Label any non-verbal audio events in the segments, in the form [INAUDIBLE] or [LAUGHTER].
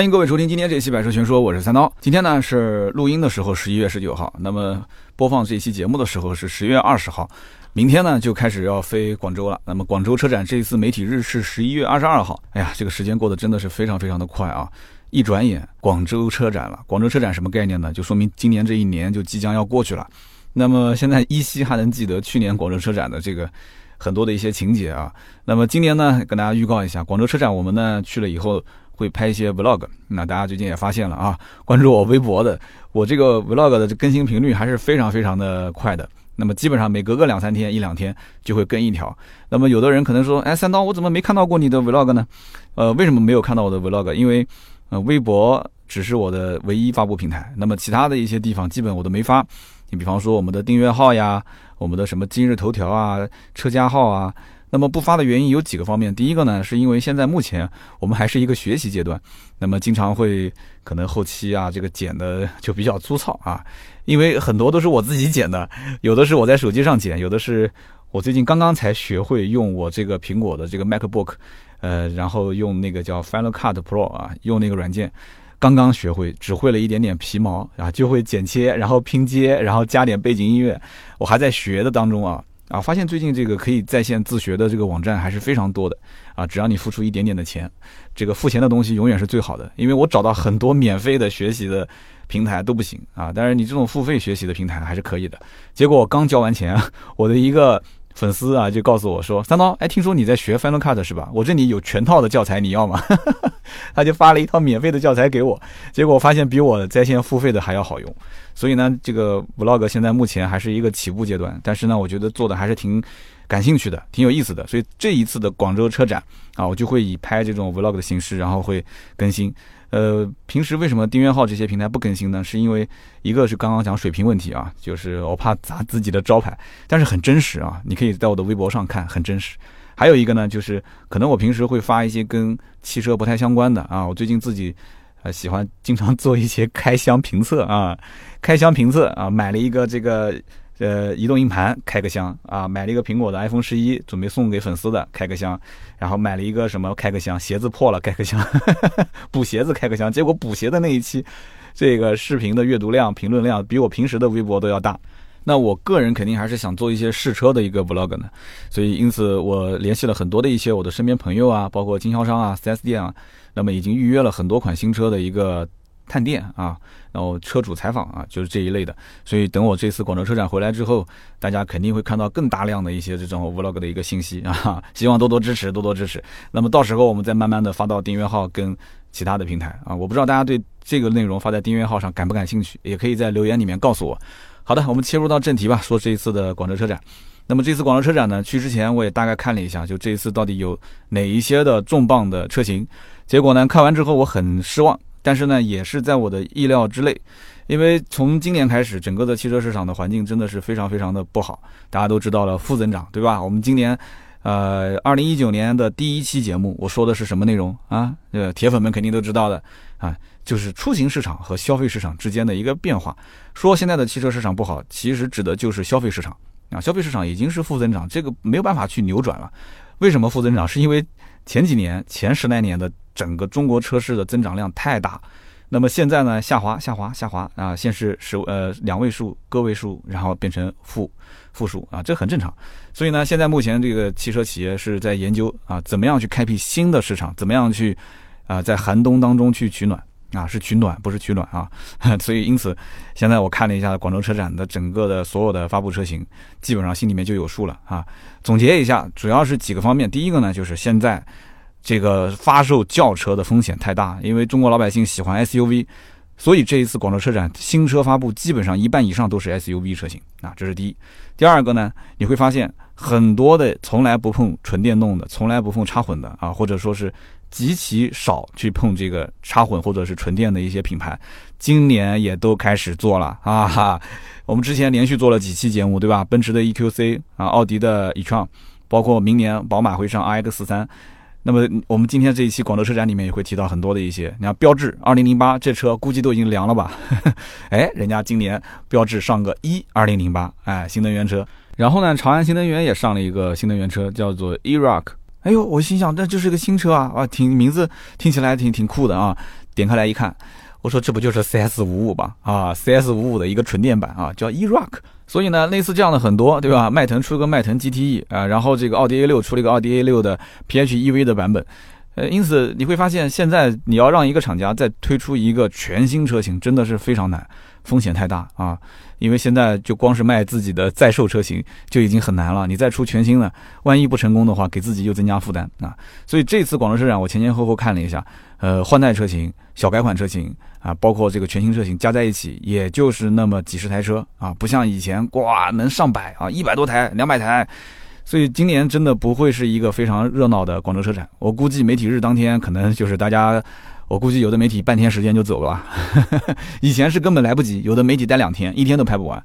欢迎各位收听今天这期《百车全说》，我是三刀。今天呢是录音的时候，十一月十九号。那么播放这期节目的时候是十月二十号。明天呢就开始要飞广州了。那么广州车展这一次媒体日是十一月二十二号。哎呀，这个时间过得真的是非常非常的快啊！一转眼广州车展了。广州车展什么概念呢？就说明今年这一年就即将要过去了。那么现在依稀还能记得去年广州车展的这个很多的一些情节啊。那么今年呢，跟大家预告一下，广州车展我们呢去了以后。会拍一些 vlog，那大家最近也发现了啊，关注我微博的，我这个 vlog 的更新频率还是非常非常的快的。那么基本上每隔个两三天、一两天就会更一条。那么有的人可能说，哎，三刀，我怎么没看到过你的 vlog 呢？呃，为什么没有看到我的 vlog？因为呃，微博只是我的唯一发布平台，那么其他的一些地方基本我都没发。你比方说我们的订阅号呀，我们的什么今日头条啊、车家号啊。那么不发的原因有几个方面，第一个呢，是因为现在目前我们还是一个学习阶段，那么经常会可能后期啊这个剪的就比较粗糙啊，因为很多都是我自己剪的，有的是我在手机上剪，有的是我最近刚刚才学会用我这个苹果的这个 MacBook，呃，然后用那个叫 Final Cut Pro 啊，用那个软件刚刚学会，只会了一点点皮毛啊，就会剪切，然后拼接，然后加点背景音乐，我还在学的当中啊。啊，发现最近这个可以在线自学的这个网站还是非常多的啊！只要你付出一点点的钱，这个付钱的东西永远是最好的。因为我找到很多免费的学习的平台都不行啊，但是你这种付费学习的平台还是可以的。结果我刚交完钱，我的一个。粉丝啊，就告诉我说：“三刀，哎，听说你在学 Final Cut 是吧？我这里有全套的教材，你要吗？” [LAUGHS] 他就发了一套免费的教材给我，结果发现比我在线付费的还要好用。所以呢，这个 Vlog 现在目前还是一个起步阶段，但是呢，我觉得做的还是挺感兴趣的，挺有意思的。所以这一次的广州车展啊，我就会以拍这种 Vlog 的形式，然后会更新。呃，平时为什么订阅号这些平台不更新呢？是因为一个是刚刚讲水平问题啊，就是我怕砸自己的招牌，但是很真实啊，你可以在我的微博上看，很真实。还有一个呢，就是可能我平时会发一些跟汽车不太相关的啊，我最近自己呃喜欢经常做一些开箱评测啊，开箱评测啊，买了一个这个。呃，移动硬盘开个箱啊，买了一个苹果的 iPhone 十一，准备送给粉丝的，开个箱。然后买了一个什么，开个箱，鞋子破了，开个箱，[LAUGHS] 补鞋子开个箱。结果补鞋的那一期，这个视频的阅读量、评论量比我平时的微博都要大。那我个人肯定还是想做一些试车的一个 vlog 呢，所以因此我联系了很多的一些我的身边朋友啊，包括经销商啊、4S 店啊，那么已经预约了很多款新车的一个。探店啊，然后车主采访啊，就是这一类的。所以等我这次广州车展回来之后，大家肯定会看到更大量的一些这种 vlog 的一个信息啊。希望多多支持，多多支持。那么到时候我们再慢慢的发到订阅号跟其他的平台啊。我不知道大家对这个内容发在订阅号上感不感兴趣，也可以在留言里面告诉我。好的，我们切入到正题吧，说这一次的广州车展。那么这次广州车展呢，去之前我也大概看了一下，就这一次到底有哪一些的重磅的车型。结果呢，看完之后我很失望。但是呢，也是在我的意料之内，因为从今年开始，整个的汽车市场的环境真的是非常非常的不好。大家都知道了，负增长，对吧？我们今年，呃，二零一九年的第一期节目，我说的是什么内容啊？呃，铁粉们肯定都知道的啊，就是出行市场和消费市场之间的一个变化。说现在的汽车市场不好，其实指的就是消费市场啊，消费市场已经是负增长，这个没有办法去扭转了。为什么负增长？是因为前几年前十来年的。整个中国车市的增长量太大，那么现在呢下滑下滑下滑啊，先是十呃两位数个位数，然后变成负负数啊，这很正常。所以呢，现在目前这个汽车企业是在研究啊，怎么样去开辟新的市场，怎么样去啊在寒冬当中去取暖啊，是取暖不是取暖啊。[LAUGHS] 所以因此，现在我看了一下广州车展的整个的所有的发布车型，基本上心里面就有数了啊。总结一下，主要是几个方面，第一个呢就是现在。这个发售轿车的风险太大，因为中国老百姓喜欢 SUV，所以这一次广州车展新车发布基本上一半以上都是 SUV 车型啊，这是第一。第二个呢，你会发现很多的从来不碰纯电动的，从来不碰插混的啊，或者说是极其少去碰这个插混或者是纯电的一些品牌，今年也都开始做了啊。哈。我们之前连续做了几期节目，对吧？奔驰的 EQC 啊，奥迪的 e-tron，包括明年宝马会上 iX 三。那么我们今天这一期广州车展里面也会提到很多的一些，你看标致二零零八这车估计都已经凉了吧？[LAUGHS] 哎，人家今年标致上个一二零零八，哎，新能源车。然后呢，长安新能源也上了一个新能源车，叫做 e-rock。哎呦，我心想，这就是个新车啊，啊，挺名字听起来挺挺酷的啊。点开来一看，我说这不就是 CS 五五吧？啊，CS 五五的一个纯电版啊，叫 E-Rock。所以呢，类似这样的很多，对吧？迈腾出个迈腾 GTE 啊，然后这个奥迪 A 六出了一个奥迪 A 六的 PHEV 的版本。呃，因此你会发现，现在你要让一个厂家再推出一个全新车型，真的是非常难，风险太大啊！因为现在就光是卖自己的在售车型就已经很难了，你再出全新的，万一不成功的话，给自己又增加负担啊！所以这次广州车展，我前前后后看了一下，呃，换代车型、小改款车型啊，包括这个全新车型加在一起，也就是那么几十台车啊，不像以前哇能上百啊，一百多台、两百台。所以今年真的不会是一个非常热闹的广州车展。我估计媒体日当天可能就是大家，我估计有的媒体半天时间就走了，[LAUGHS] 以前是根本来不及，有的媒体待两天，一天都拍不完。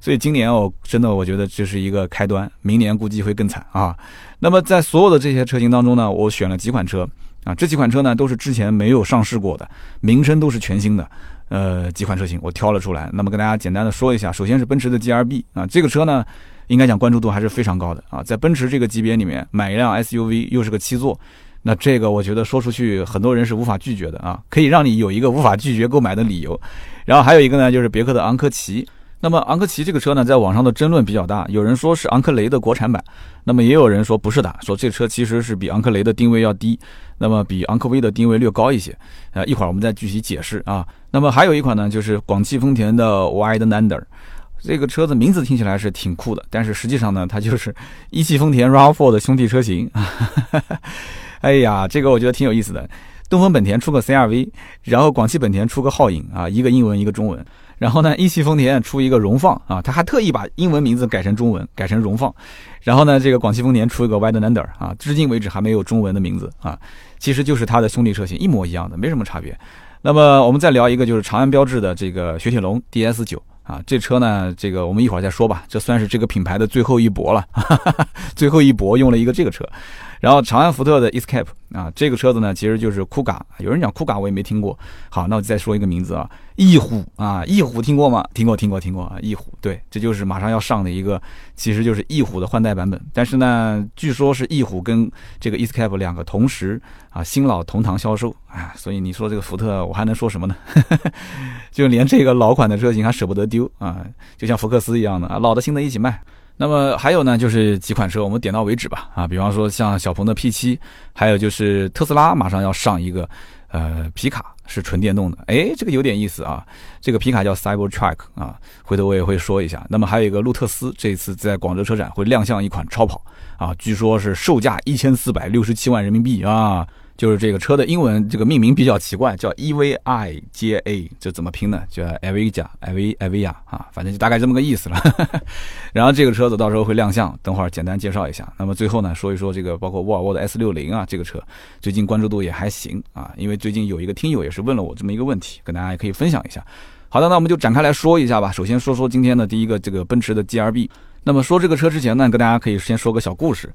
所以今年我真的我觉得这是一个开端，明年估计会更惨啊。那么在所有的这些车型当中呢，我选了几款车啊，这几款车呢都是之前没有上市过的，名称都是全新的，呃，几款车型我挑了出来。那么跟大家简单的说一下，首先是奔驰的 GRB 啊，这个车呢。应该讲关注度还是非常高的啊，在奔驰这个级别里面买一辆 SUV 又是个七座，那这个我觉得说出去很多人是无法拒绝的啊，可以让你有一个无法拒绝购买的理由。然后还有一个呢，就是别克的昂科旗。那么昂科旗这个车呢，在网上的争论比较大，有人说是昂克雷的国产版，那么也有人说不是的，说这车其实是比昂克雷的定位要低，那么比昂科威的定位略高一些。呃，一会儿我们再具体解释啊。那么还有一款呢，就是广汽丰田的 Widenander。这个车子名字听起来是挺酷的，但是实际上呢，它就是 [LAUGHS] 一汽丰田 RAV4 的兄弟车型。[LAUGHS] 哎呀，这个我觉得挺有意思的。东风本田出个 CRV，然后广汽本田出个皓影啊，一个英文一个中文。然后呢，一汽丰田出一个荣放啊，他还特意把英文名字改成中文，改成荣放。然后呢，这个广汽丰田出一个 Widenander 啊，至今为止还没有中文的名字啊，其实就是它的兄弟车型，一模一样的，没什么差别。那么我们再聊一个，就是长安标志的这个雪铁龙 DS 九。啊，这车呢，这个我们一会儿再说吧。这算是这个品牌的最后一搏了，[LAUGHS] 最后一搏用了一个这个车。然后长安福特的 Escape 啊，这个车子呢其实就是酷嘎，有人讲酷嘎我也没听过。好，那我再说一个名字啊，翼虎啊，翼虎听过吗？听过，听过，听过啊，翼虎，对，这就是马上要上的一个，其实就是翼虎的换代版本。但是呢，据说是翼虎跟这个 Escape 两个同时啊，新老同堂销售啊，所以你说这个福特，我还能说什么呢？[LAUGHS] 就连这个老款的车型还舍不得丢啊，就像福克斯一样的啊，老的新的一起卖。那么还有呢，就是几款车，我们点到为止吧。啊，比方说像小鹏的 P7，还有就是特斯拉马上要上一个，呃，皮卡是纯电动的。哎，这个有点意思啊。这个皮卡叫 Cybertruck 啊，回头我也会说一下。那么还有一个路特斯，这次在广州车展会亮相一款超跑啊，据说是售价一千四百六十七万人民币啊。就是这个车的英文这个命名比较奇怪，叫 E V I J A，这怎么拼呢？叫 e v i j a e v e v 啊，反正就大概这么个意思了。[LAUGHS] 然后这个车子到时候会亮相，等会儿简单介绍一下。那么最后呢，说一说这个包括沃尔沃的 S 六零啊，这个车最近关注度也还行啊，因为最近有一个听友也是问了我这么一个问题，跟大家也可以分享一下。好的，那我们就展开来说一下吧。首先说说今天的第一个这个奔驰的 G R B。那么说这个车之前呢，跟大家可以先说个小故事。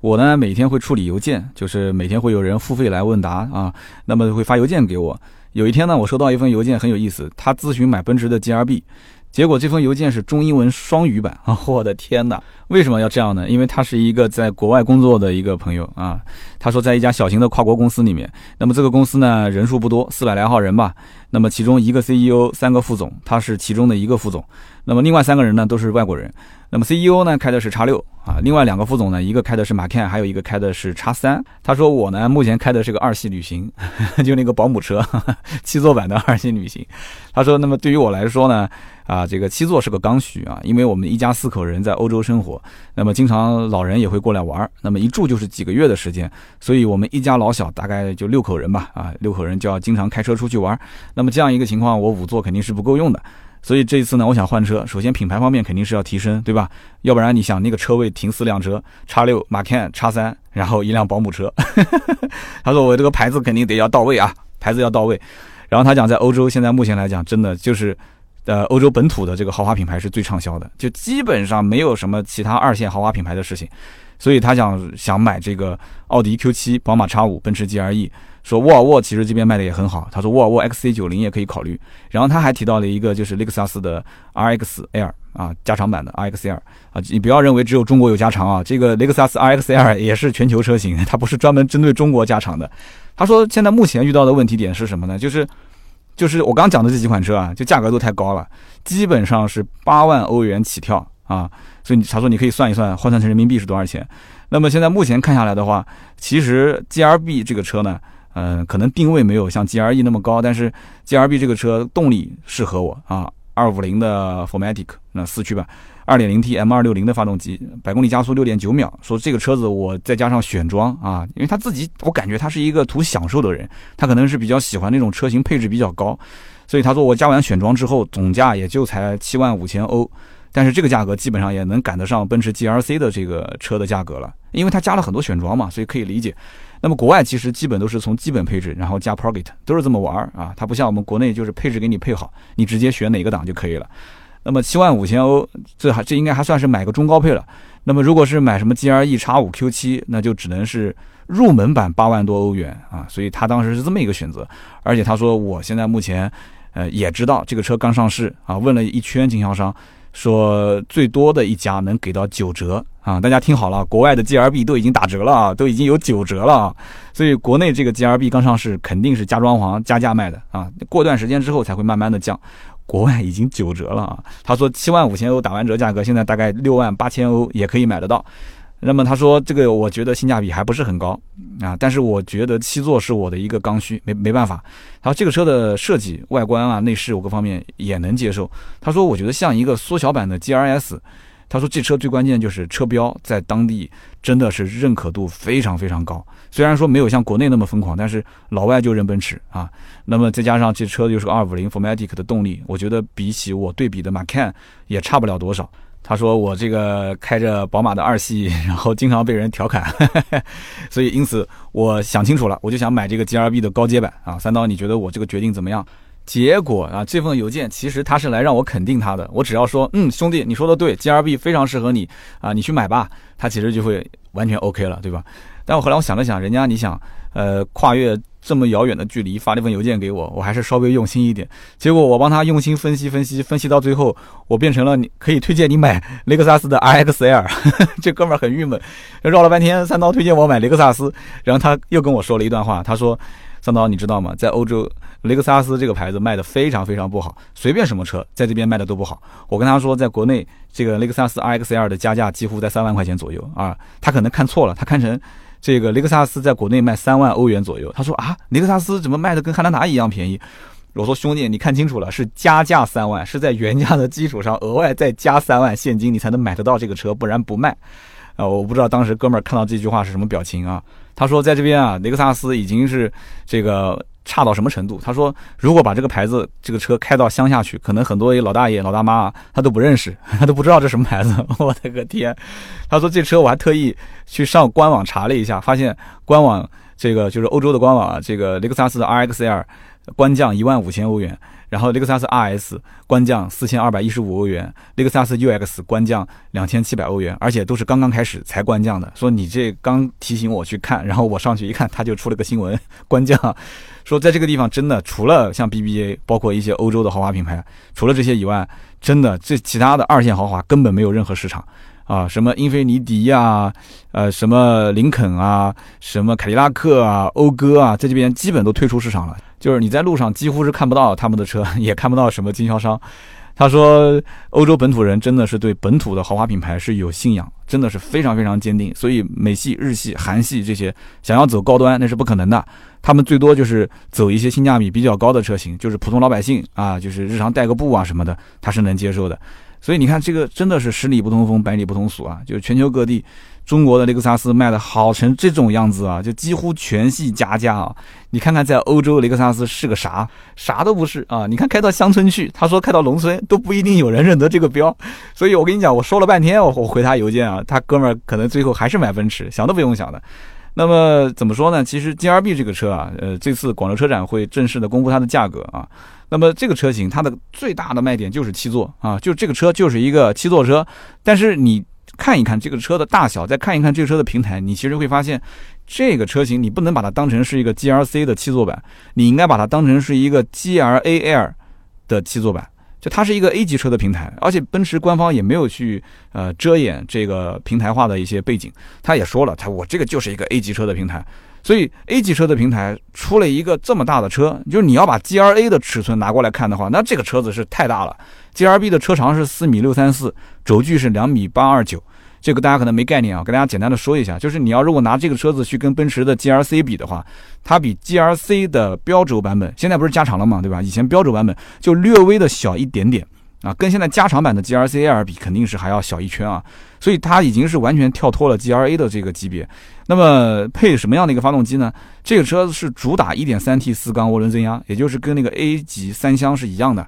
我呢每天会处理邮件，就是每天会有人付费来问答啊，那么会发邮件给我。有一天呢，我收到一份邮件很有意思，他咨询买奔驰的 GRB，结果这封邮件是中英文双语版啊！[LAUGHS] 我的天哪，为什么要这样呢？因为他是一个在国外工作的一个朋友啊，他说在一家小型的跨国公司里面，那么这个公司呢人数不多，四百来号人吧，那么其中一个 CEO，三个副总，他是其中的一个副总，那么另外三个人呢都是外国人。那么 CEO 呢开的是叉六啊，另外两个副总呢，一个开的是马 can，还有一个开的是叉三。他说我呢目前开的是个二系旅行，[LAUGHS] 就那个保姆车，[LAUGHS] 七座版的二系旅行。他说那么对于我来说呢，啊这个七座是个刚需啊，因为我们一家四口人在欧洲生活，那么经常老人也会过来玩，那么一住就是几个月的时间，所以我们一家老小大概就六口人吧，啊六口人就要经常开车出去玩，那么这样一个情况，我五座肯定是不够用的。所以这一次呢，我想换车。首先品牌方面肯定是要提升，对吧？要不然你想那个车位停四辆车，叉六、马 can、叉三，然后一辆保姆车。[LAUGHS] 他说我这个牌子肯定得要到位啊，牌子要到位。然后他讲在欧洲现在目前来讲，真的就是，呃，欧洲本土的这个豪华品牌是最畅销的，就基本上没有什么其他二线豪华品牌的事情。所以他想想买这个奥迪 Q7、宝马 X5、奔驰 GLE。说沃尔沃其实这边卖的也很好，他说沃尔沃 XC90 也可以考虑。然后他还提到了一个就是雷克萨斯的 RXL 啊，加长版的 RXL 啊，你不要认为只有中国有加长啊，这个雷克萨斯 RXL 也是全球车型，它不是专门针对中国加长的。他说现在目前遇到的问题点是什么呢？就是就是我刚讲的这几款车啊，就价格都太高了，基本上是八万欧元起跳啊。所以他说你可以算一算，换算成人民币是多少钱。那么现在目前看下来的话，其实 G R B 这个车呢，嗯，可能定位没有像 G R E 那么高，但是 G R B 这个车动力适合我啊，二五零的 Formatic 那四驱版。二点零 T M 二六零的发动机，百公里加速六点九秒。说这个车子我再加上选装啊，因为他自己我感觉他是一个图享受的人，他可能是比较喜欢那种车型配置比较高，所以他说我加完选装之后总价也就才七万五千欧，但是这个价格基本上也能赶得上奔驰 GLC 的这个车的价格了，因为它加了很多选装嘛，所以可以理解。那么国外其实基本都是从基本配置然后加 Pro g e t 都是这么玩啊，它不像我们国内就是配置给你配好，你直接选哪个档就可以了。那么七万五千欧，这还这应该还算是买个中高配了。那么如果是买什么 G R E 叉五 Q 七，那就只能是入门版八万多欧元啊。所以他当时是这么一个选择。而且他说，我现在目前，呃，也知道这个车刚上市啊，问了一圈经销商，说最多的一家能给到九折啊。大家听好了，国外的 G R B 都已经打折了啊，都已经有九折了啊。所以国内这个 G R B 刚上市，肯定是加装潢加价卖的啊。过段时间之后才会慢慢的降。国外已经九折了啊！他说七万五千欧打完折价格，现在大概六万八千欧也可以买得到。那么他说这个我觉得性价比还不是很高啊，但是我觉得七座是我的一个刚需，没没办法。他说这个车的设计、外观啊、内饰我各方面也能接受。他说我觉得像一个缩小版的 G R S。他说这车最关键就是车标在当地真的是认可度非常非常高，虽然说没有像国内那么疯狂，但是老外就认奔驰啊。那么再加上这车又是个250 Formatic 的动力，我觉得比起我对比的 Macan 也差不了多少。他说我这个开着宝马的二系，然后经常被人调侃，[LAUGHS] 所以因此我想清楚了，我就想买这个 GRB 的高阶版啊。三刀，你觉得我这个决定怎么样？结果啊，这份邮件其实他是来让我肯定他的。我只要说，嗯，兄弟，你说的对，G R B 非常适合你啊，你去买吧，他其实就会完全 O K 了，对吧？但我后来我想了想，人家你想，呃，跨越这么遥远的距离发那份邮件给我，我还是稍微用心一点。结果我帮他用心分析分析分析到最后，我变成了你可以推荐你买雷 [LAUGHS] 克萨斯的 R X L，这哥们儿很郁闷，绕了半天，三刀推荐我买雷克萨斯，然后他又跟我说了一段话，他说。三刀，你知道吗？在欧洲，雷克萨斯这个牌子卖的非常非常不好，随便什么车在这边卖的都不好。我跟他说，在国内这个雷克萨斯 RX-L 的加价几乎在三万块钱左右啊，他可能看错了，他看成这个雷克萨斯在国内卖三万欧元左右。他说啊，雷克萨斯怎么卖的跟汉兰达一样便宜？我说兄弟，你看清楚了，是加价三万，是在原价的基础上额外再加三万现金，你才能买得到这个车，不然不卖。啊，我不知道当时哥们儿看到这句话是什么表情啊？他说，在这边啊，雷克萨斯已经是这个差到什么程度？他说，如果把这个牌子这个车开到乡下去，可能很多老大爷、老大妈他都不认识，[LAUGHS] 他都不知道这什么牌子。[LAUGHS] 我的个天！他说这车我还特意去上官网查了一下，发现官网这个就是欧洲的官网啊，这个雷克萨斯的 RX-L 官降一万五千欧元。然后雷克萨斯 RS 官降四千二百一十五欧元，雷克萨斯 UX 官降两千七百欧元，而且都是刚刚开始才官降的。说你这刚提醒我去看，然后我上去一看，他就出了个新闻官降，说在这个地方真的除了像 BBA，包括一些欧洲的豪华品牌，除了这些以外，真的这其他的二线豪华根本没有任何市场。啊，什么英菲尼迪呀，呃，什么林肯啊，什么凯迪拉克啊，讴歌啊，在这边基本都退出市场了。就是你在路上几乎是看不到他们的车，[LAUGHS] 也看不到什么经销商。他说，欧洲本土人真的是对本土的豪华品牌是有信仰，真的是非常非常坚定。所以美系、日系、韩系这些想要走高端那是不可能的，他们最多就是走一些性价比比较高的车型，就是普通老百姓啊，就是日常代个步啊什么的，他是能接受的。所以你看，这个真的是十里不同风，百里不同俗啊！就是全球各地，中国的雷克萨斯卖的好成这种样子啊，就几乎全系加价啊！你看看在欧洲，雷克萨斯是个啥？啥都不是啊！你看开到乡村去，他说开到农村都不一定有人认得这个标。所以我跟你讲，我说了半天，我我回他邮件啊，他哥们儿可能最后还是买奔驰，想都不用想的。那么怎么说呢？其实 G R B 这个车啊，呃，这次广州车展会正式的公布它的价格啊。那么这个车型它的最大的卖点就是七座啊，就这个车就是一个七座车。但是你看一看这个车的大小，再看一看这个车的平台，你其实会发现，这个车型你不能把它当成是一个 G L C 的七座版，你应该把它当成是一个 G L A L 的七座版。就它是一个 A 级车的平台，而且奔驰官方也没有去呃遮掩这个平台化的一些背景，他也说了，他我这个就是一个 A 级车的平台。所以 A 级车的平台出了一个这么大的车，就是你要把 G R A 的尺寸拿过来看的话，那这个车子是太大了。G R B 的车长是四米六三四，轴距是两米八二九，这个大家可能没概念啊，跟大家简单的说一下，就是你要如果拿这个车子去跟奔驰的 G R C 比的话，它比 G R C 的标轴版本现在不是加长了嘛，对吧？以前标轴版本就略微的小一点点。啊，跟现在加长版的 G R C L 比，肯定是还要小一圈啊，所以它已经是完全跳脱了 G R A 的这个级别。那么配什么样的一个发动机呢？这个车是主打 1.3T 四缸涡轮增压，也就是跟那个 A 级三厢是一样的。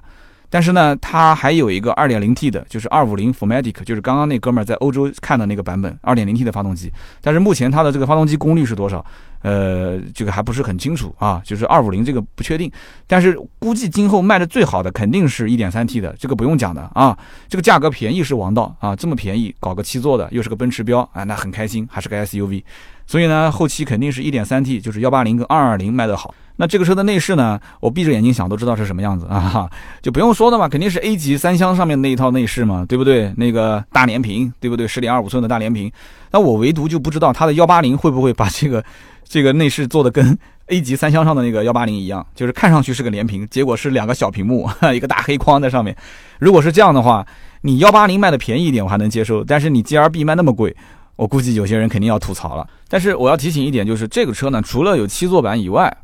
但是呢，它还有一个 2.0T 的，就是250 Formatic，就是刚刚那哥们在欧洲看的那个版本 2.0T 的发动机。但是目前它的这个发动机功率是多少？呃，这个还不是很清楚啊，就是250这个不确定。但是估计今后卖的最好的肯定是一点三 T 的，这个不用讲的啊。这个价格便宜是王道啊，这么便宜搞个七座的，又是个奔驰标，啊，那很开心，还是个 SUV。所以呢，后期肯定是一点三 T，就是幺八零跟二二零卖得好。那这个车的内饰呢？我闭着眼睛想都知道是什么样子啊，就不用说的嘛，肯定是 A 级三厢上面那一套内饰嘛，对不对？那个大连屏，对不对？十点二五寸的大连屏。那我唯独就不知道它的幺八零会不会把这个 [LAUGHS] 这个内饰做的跟 A 级三厢上的那个幺八零一样，就是看上去是个连屏，结果是两个小屏幕，[LAUGHS] 一个大黑框在上面。如果是这样的话，你幺八零卖的便宜一点我还能接受，但是你 G R B 卖那么贵，我估计有些人肯定要吐槽了。但是我要提醒一点，就是这个车呢，除了有七座版以外，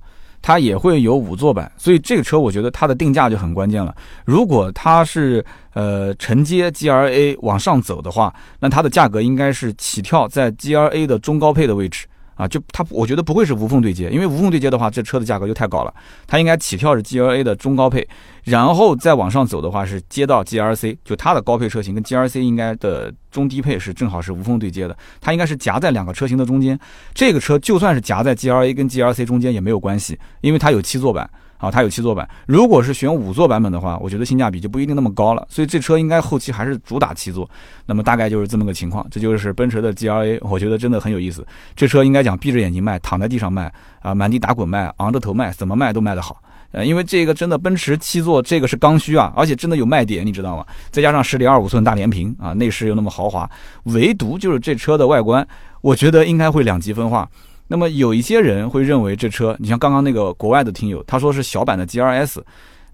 它也会有五座版，所以这个车我觉得它的定价就很关键了。如果它是呃承接 G R A 往上走的话，那它的价格应该是起跳在 G R A 的中高配的位置啊，就它我觉得不会是无缝对接，因为无缝对接的话，这车的价格就太高了。它应该起跳是 GLA 的中高配，然后再往上走的话是接到 G R C，就它的高配车型跟 G R C 应该的中低配是正好是无缝对接的，它应该是夹在两个车型的中间。这个车就算是夹在 GLA 跟 G R C 中间也没有关系，因为它有七座版啊，它有七座版。如果是选五座版本的话，我觉得性价比就不一定那么高了。所以这车应该后期还是主打七座。那么大概就是这么个情况，这就是奔驰的 G R A，我觉得真的很有意思。这车应该讲闭着眼睛卖，躺在地上卖啊，满地打滚卖，昂着头卖，怎么卖都卖得好。呃，因为这个真的奔驰七座，这个是刚需啊，而且真的有卖点，你知道吗？再加上十点二五寸大连屏啊，内饰又那么豪华，唯独就是这车的外观，我觉得应该会两极分化。那么有一些人会认为这车，你像刚刚那个国外的听友，他说是小版的 G R S，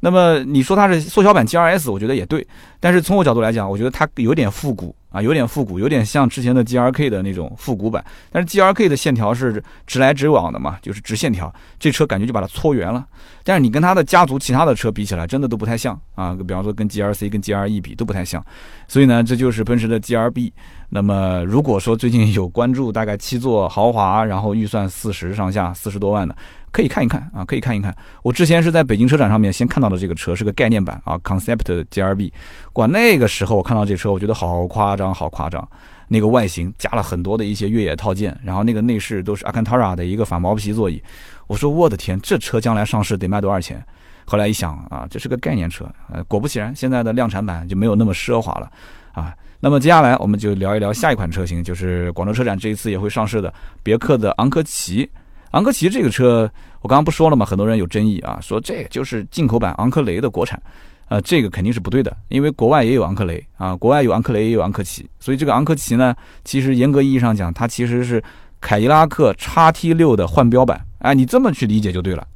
那么你说它是缩小版 G R S，我觉得也对。但是从我角度来讲，我觉得它有点复古啊，有点复古，有点像之前的 G R K 的那种复古版。但是 G R K 的线条是直来直往的嘛，就是直线条，这车感觉就把它搓圆了。但是你跟它的家族其他的车比起来，真的都不太像啊。比方说跟 G R C、跟 G R E 比都不太像。所以呢，这就是奔驰的 G R B。那么如果说最近有关注，大概七座豪华，然后预算四十上下，四十多万的。可以看一看啊，可以看一看。我之前是在北京车展上面先看到的这个车，是个概念版啊，Concept GRB。哇，那个时候我看到这车，我觉得好夸张，好夸张。那个外形加了很多的一些越野套件，然后那个内饰都是 Alcantara 的一个反毛皮座椅。我说我的天，这车将来上市得卖多少钱？后来一想啊，这是个概念车。呃，果不其然，现在的量产版就没有那么奢华了啊。那么接下来我们就聊一聊下一款车型，就是广州车展这一次也会上市的别克的昂科旗。昂科旗这个车，我刚刚不说了吗？很多人有争议啊，说这就是进口版昂科雷的国产，呃，这个肯定是不对的，因为国外也有昂科雷啊，国外有昂科雷也有昂科旗，所以这个昂科旗呢，其实严格意义上讲，它其实是凯迪拉克叉 T 六的换标版，哎，你这么去理解就对了，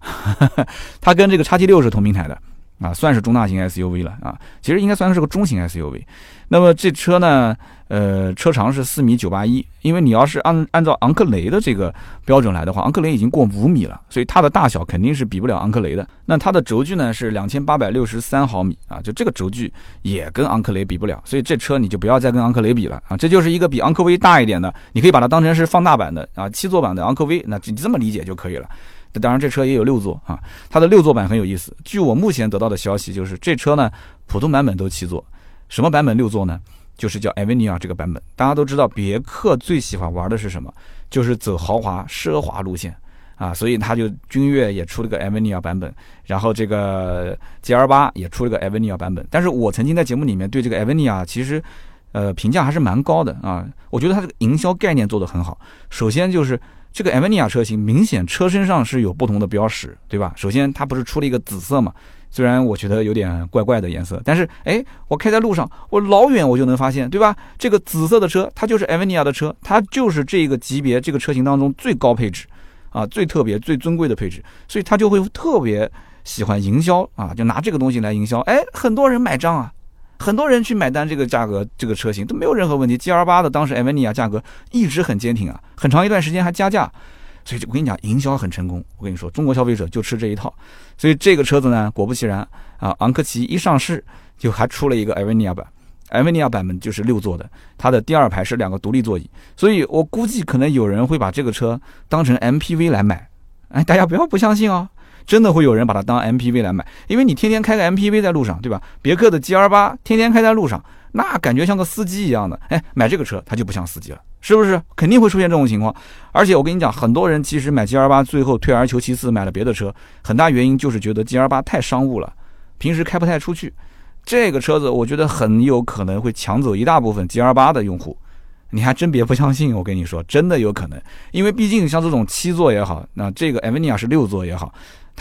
[LAUGHS] 它跟这个叉 T 六是同平台的啊，算是中大型 SUV 了啊，其实应该算是个中型 SUV。那么这车呢？呃，车长是四米九八一，因为你要是按按照昂克雷的这个标准来的话，昂克雷已经过五米了，所以它的大小肯定是比不了昂克雷的。那它的轴距呢是两千八百六十三毫米啊，就这个轴距也跟昂克雷比不了，所以这车你就不要再跟昂克雷比了啊，这就是一个比昂科威大一点的，你可以把它当成是放大版的啊，七座版的昂科威，那你这么理解就可以了。当然这车也有六座啊，它的六座版很有意思。据我目前得到的消息，就是这车呢普通版本都七座，什么版本六座呢？就是叫 Avenue 这个版本，大家都知道别克最喜欢玩的是什么？就是走豪华奢华路线啊，所以他就君越也出了个 Avenue 版本，然后这个 GL 八也出了个 Avenue 版本。但是我曾经在节目里面对这个 Avenue 其实，呃，评价还是蛮高的啊。我觉得它这个营销概念做得很好。首先就是这个 Avenue 车型明显车身上是有不同的标识，对吧？首先它不是出了一个紫色嘛？虽然我觉得有点怪怪的颜色，但是哎，我开在路上，我老远我就能发现，对吧？这个紫色的车，它就是 Avenue 的车，它就是这个级别这个车型当中最高配置，啊，最特别、最尊贵的配置，所以他就会特别喜欢营销啊，就拿这个东西来营销。哎，很多人买账啊，很多人去买单这个价格，这个车型都没有任何问题。G L 八的当时 e v e n i a 价格一直很坚挺啊，很长一段时间还加价，所以我跟你讲，营销很成功。我跟你说，中国消费者就吃这一套。所以这个车子呢，果不其然啊，昂科旗一上市就还出了一个 e v e n i a 版。艾维尼亚版本就是六座的，它的第二排是两个独立座椅，所以我估计可能有人会把这个车当成 MPV 来买。哎，大家不要不相信哦，真的会有人把它当 MPV 来买，因为你天天开个 MPV 在路上，对吧？别克的 GL 八天天开在路上，那感觉像个司机一样的。哎，买这个车它就不像司机了，是不是？肯定会出现这种情况。而且我跟你讲，很多人其实买 GL 八最后退而求其次买了别的车，很大原因就是觉得 GL 八太商务了，平时开不太出去。这个车子我觉得很有可能会抢走一大部分 G R 八的用户，你还真别不相信，我跟你说，真的有可能，因为毕竟像这种七座也好，那这个 a v e n i a 是六座也好，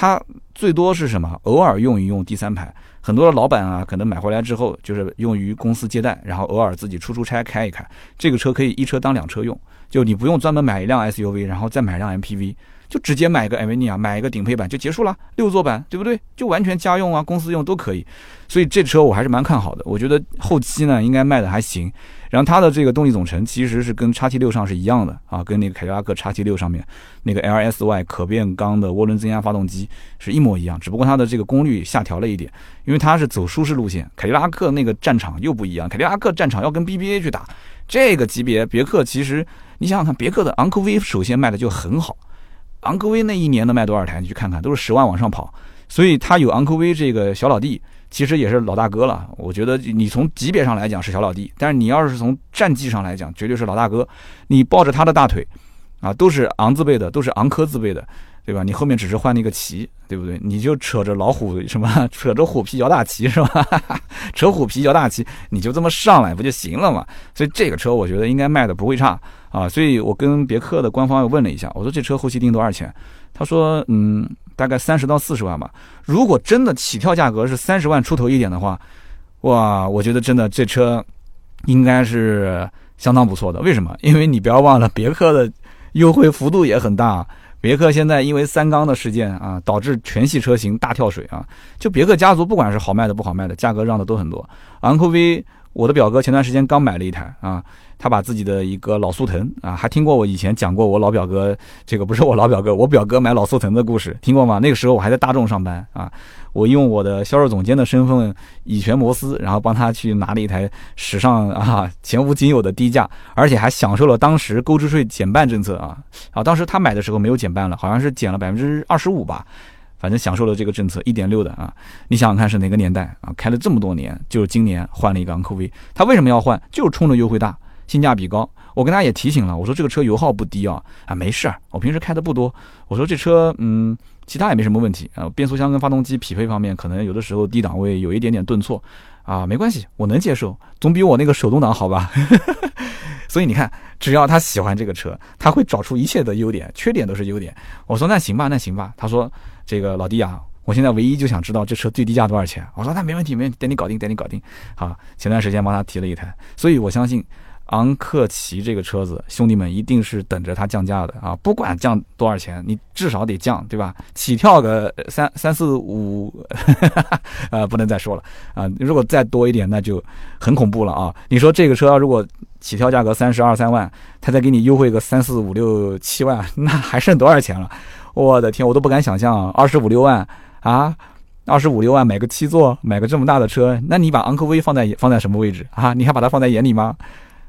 它最多是什么？偶尔用一用第三排，很多的老板啊，可能买回来之后就是用于公司接待，然后偶尔自己出出差开一开，这个车可以一车当两车用，就你不用专门买一辆 S U V，然后再买辆 M P V。就直接买个艾维尼亚，买一个顶配版就结束了，六座版，对不对？就完全家用啊，公司用都可以。所以这车我还是蛮看好的，我觉得后期呢应该卖的还行。然后它的这个动力总成其实是跟叉 T 六上是一样的啊，跟那个凯迪拉克叉 T 六上面那个 LSY 可变缸的涡轮增压发动机是一模一样，只不过它的这个功率下调了一点，因为它是走舒适路线。凯迪拉克那个战场又不一样，凯迪拉克战场要跟 BBA 去打，这个级别别克其实你想想看，别克的昂科威首先卖的就很好。昂科威那一年能卖多少台？你去看看，都是十万往上跑。所以他有昂科威这个小老弟，其实也是老大哥了。我觉得你从级别上来讲是小老弟，但是你要是从战绩上来讲，绝对是老大哥。你抱着他的大腿，啊，都是昂字辈的，都是昂科字辈的，对吧？你后面只是换了一个旗，对不对？你就扯着老虎什么，[LAUGHS] 扯着虎皮摇大旗是吧？[LAUGHS] 扯虎皮摇大旗，你就这么上来不就行了嘛？所以这个车我觉得应该卖的不会差。啊，所以我跟别克的官方又问了一下，我说这车后期定多少钱？他说，嗯，大概三十到四十万吧。如果真的起跳价格是三十万出头一点的话，哇，我觉得真的这车应该是相当不错的。为什么？[LAUGHS] 因为你不要忘了，别克的优惠幅度也很大。别克现在因为三缸的事件啊，导致全系车型大跳水啊。就别克家族，不管是好卖的不好卖的，价格让的都很多。昂科威，我的表哥前段时间刚买了一台啊。他把自己的一个老速腾啊，还听过我以前讲过我老表哥这个不是我老表哥，我表哥买老速腾的故事，听过吗？那个时候我还在大众上班啊，我用我的销售总监的身份以权谋私，然后帮他去拿了一台史上啊前无仅有的低价，而且还享受了当时购置税减半政策啊啊，当时他买的时候没有减半了，好像是减了百分之二十五吧，反正享受了这个政策一点六的啊，你想想看是哪个年代啊？开了这么多年，就是今年换了一个昂科威，他为什么要换？就是冲着优惠大。性价比高，我跟他也提醒了，我说这个车油耗不低啊，啊没事儿，我平时开的不多，我说这车嗯，其他也没什么问题啊，变速箱跟发动机匹配方面可能有的时候低档位有一点点顿挫啊，没关系，我能接受，总比我那个手动挡好吧。[LAUGHS] 所以你看，只要他喜欢这个车，他会找出一切的优点，缺点都是优点。我说那行吧，那行吧。他说这个老弟啊，我现在唯一就想知道这车最低价多少钱。我说那没问题，没问题，等你搞定，等你搞定。好，前段时间帮他提了一台，所以我相信。昂克旗这个车子，兄弟们一定是等着它降价的啊！不管降多少钱，你至少得降，对吧？起跳个三三四五，呃，[LAUGHS] 不能再说了啊！如果再多一点，那就很恐怖了啊！你说这个车如果起跳价格三十二三万，他再给你优惠个三四五六七万，那还剩多少钱了？我的天，我都不敢想象，二十五六万啊！二十五六万买个七座，买个这么大的车，那你把昂科威放在放在什么位置啊？你还把它放在眼里吗？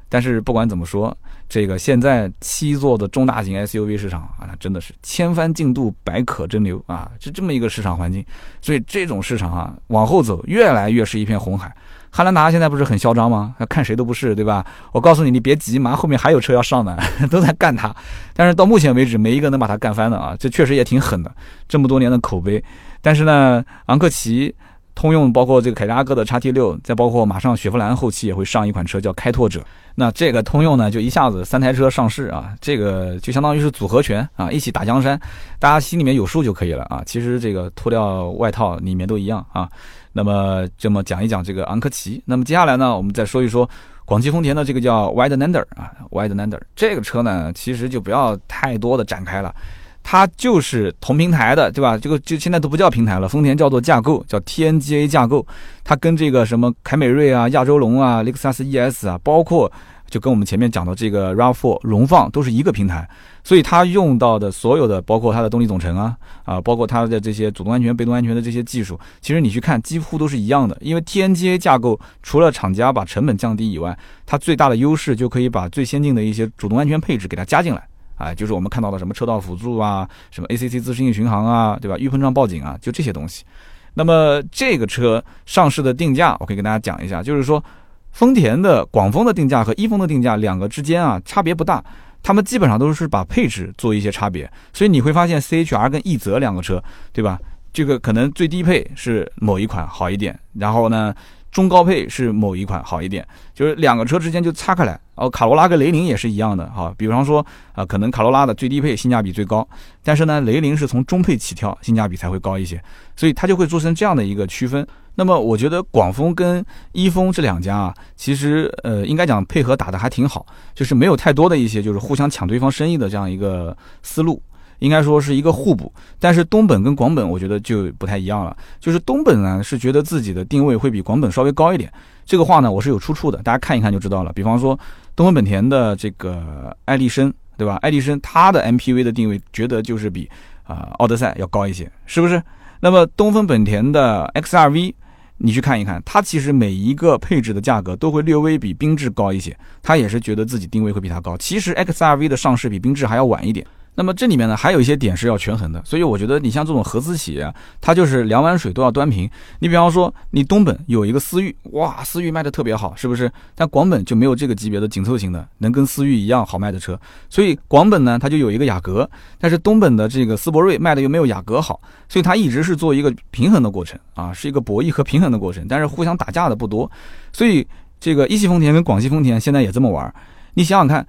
但是不管怎么说，这个现在七座的中大型 SUV 市场啊，真的是千帆竞渡，百舸争流啊，是这么一个市场环境。所以这种市场啊，往后走越来越是一片红海。汉兰达现在不是很嚣张吗？看谁都不是，对吧？我告诉你，你别急，马上后面还有车要上呢，[LAUGHS] 都在干它。但是到目前为止，没一个能把它干翻的啊，这确实也挺狠的。这么多年的口碑，但是呢，昂克旗。通用包括这个凯迪拉克的叉 T 六，再包括马上雪佛兰后期也会上一款车叫开拓者。那这个通用呢，就一下子三台车上市啊，这个就相当于是组合拳啊，一起打江山，大家心里面有数就可以了啊。其实这个脱掉外套里面都一样啊。那么这么讲一讲这个昂科旗，那么接下来呢，我们再说一说广汽丰田的这个叫 Widelander 啊，Widelander 这个车呢，其实就不要太多的展开了。它就是同平台的，对吧？这个就现在都不叫平台了，丰田叫做架构，叫 TNGA 架构。它跟这个什么凯美瑞啊、亚洲龙啊、雷克萨斯 ES 啊，包括就跟我们前面讲的这个 RAV4 荣放都是一个平台，所以它用到的所有的，包括它的动力总成啊啊，包括它的这些主动安全、被动安全的这些技术，其实你去看几乎都是一样的。因为 TNGA 架构除了厂家把成本降低以外，它最大的优势就可以把最先进的一些主动安全配置给它加进来。啊，就是我们看到的什么车道辅助啊，什么 ACC 自适应巡航啊，对吧？预碰撞报警啊，就这些东西。那么这个车上市的定价，我可以跟大家讲一下，就是说丰田的广丰的定价和一丰的定价两个之间啊差别不大，他们基本上都是把配置做一些差别。所以你会发现 CHR 跟奕泽两个车，对吧？这个可能最低配是某一款好一点，然后呢？中高配是某一款好一点，就是两个车之间就差开来。哦，卡罗拉跟雷凌也是一样的哈。比方说啊，可能卡罗拉的最低配性价比最高，但是呢，雷凌是从中配起跳，性价比才会高一些，所以它就会做成这样的一个区分。那么我觉得广丰跟一丰这两家啊，其实呃，应该讲配合打得还挺好，就是没有太多的一些就是互相抢对方生意的这样一个思路。应该说是一个互补，但是东本跟广本我觉得就不太一样了。就是东本呢是觉得自己的定位会比广本稍微高一点，这个话呢我是有出处的，大家看一看就知道了。比方说东风本田的这个爱力绅，对吧？爱力绅它的 MPV 的定位觉得就是比啊奥德赛要高一些，是不是？那么东风本田的 XRV，你去看一看，它其实每一个配置的价格都会略微比缤智高一些，它也是觉得自己定位会比它高。其实 XRV 的上市比缤智还要晚一点。那么这里面呢，还有一些点是要权衡的，所以我觉得你像这种合资企业，它就是两碗水都要端平。你比方说，你东本有一个思域，哇，思域卖的特别好，是不是？但广本就没有这个级别的紧凑型的，能跟思域一样好卖的车。所以广本呢，它就有一个雅阁，但是东本的这个斯铂瑞卖的又没有雅阁好，所以它一直是做一个平衡的过程啊，是一个博弈和平衡的过程，但是互相打架的不多。所以这个一汽丰田跟广汽丰田现在也这么玩，你想想看。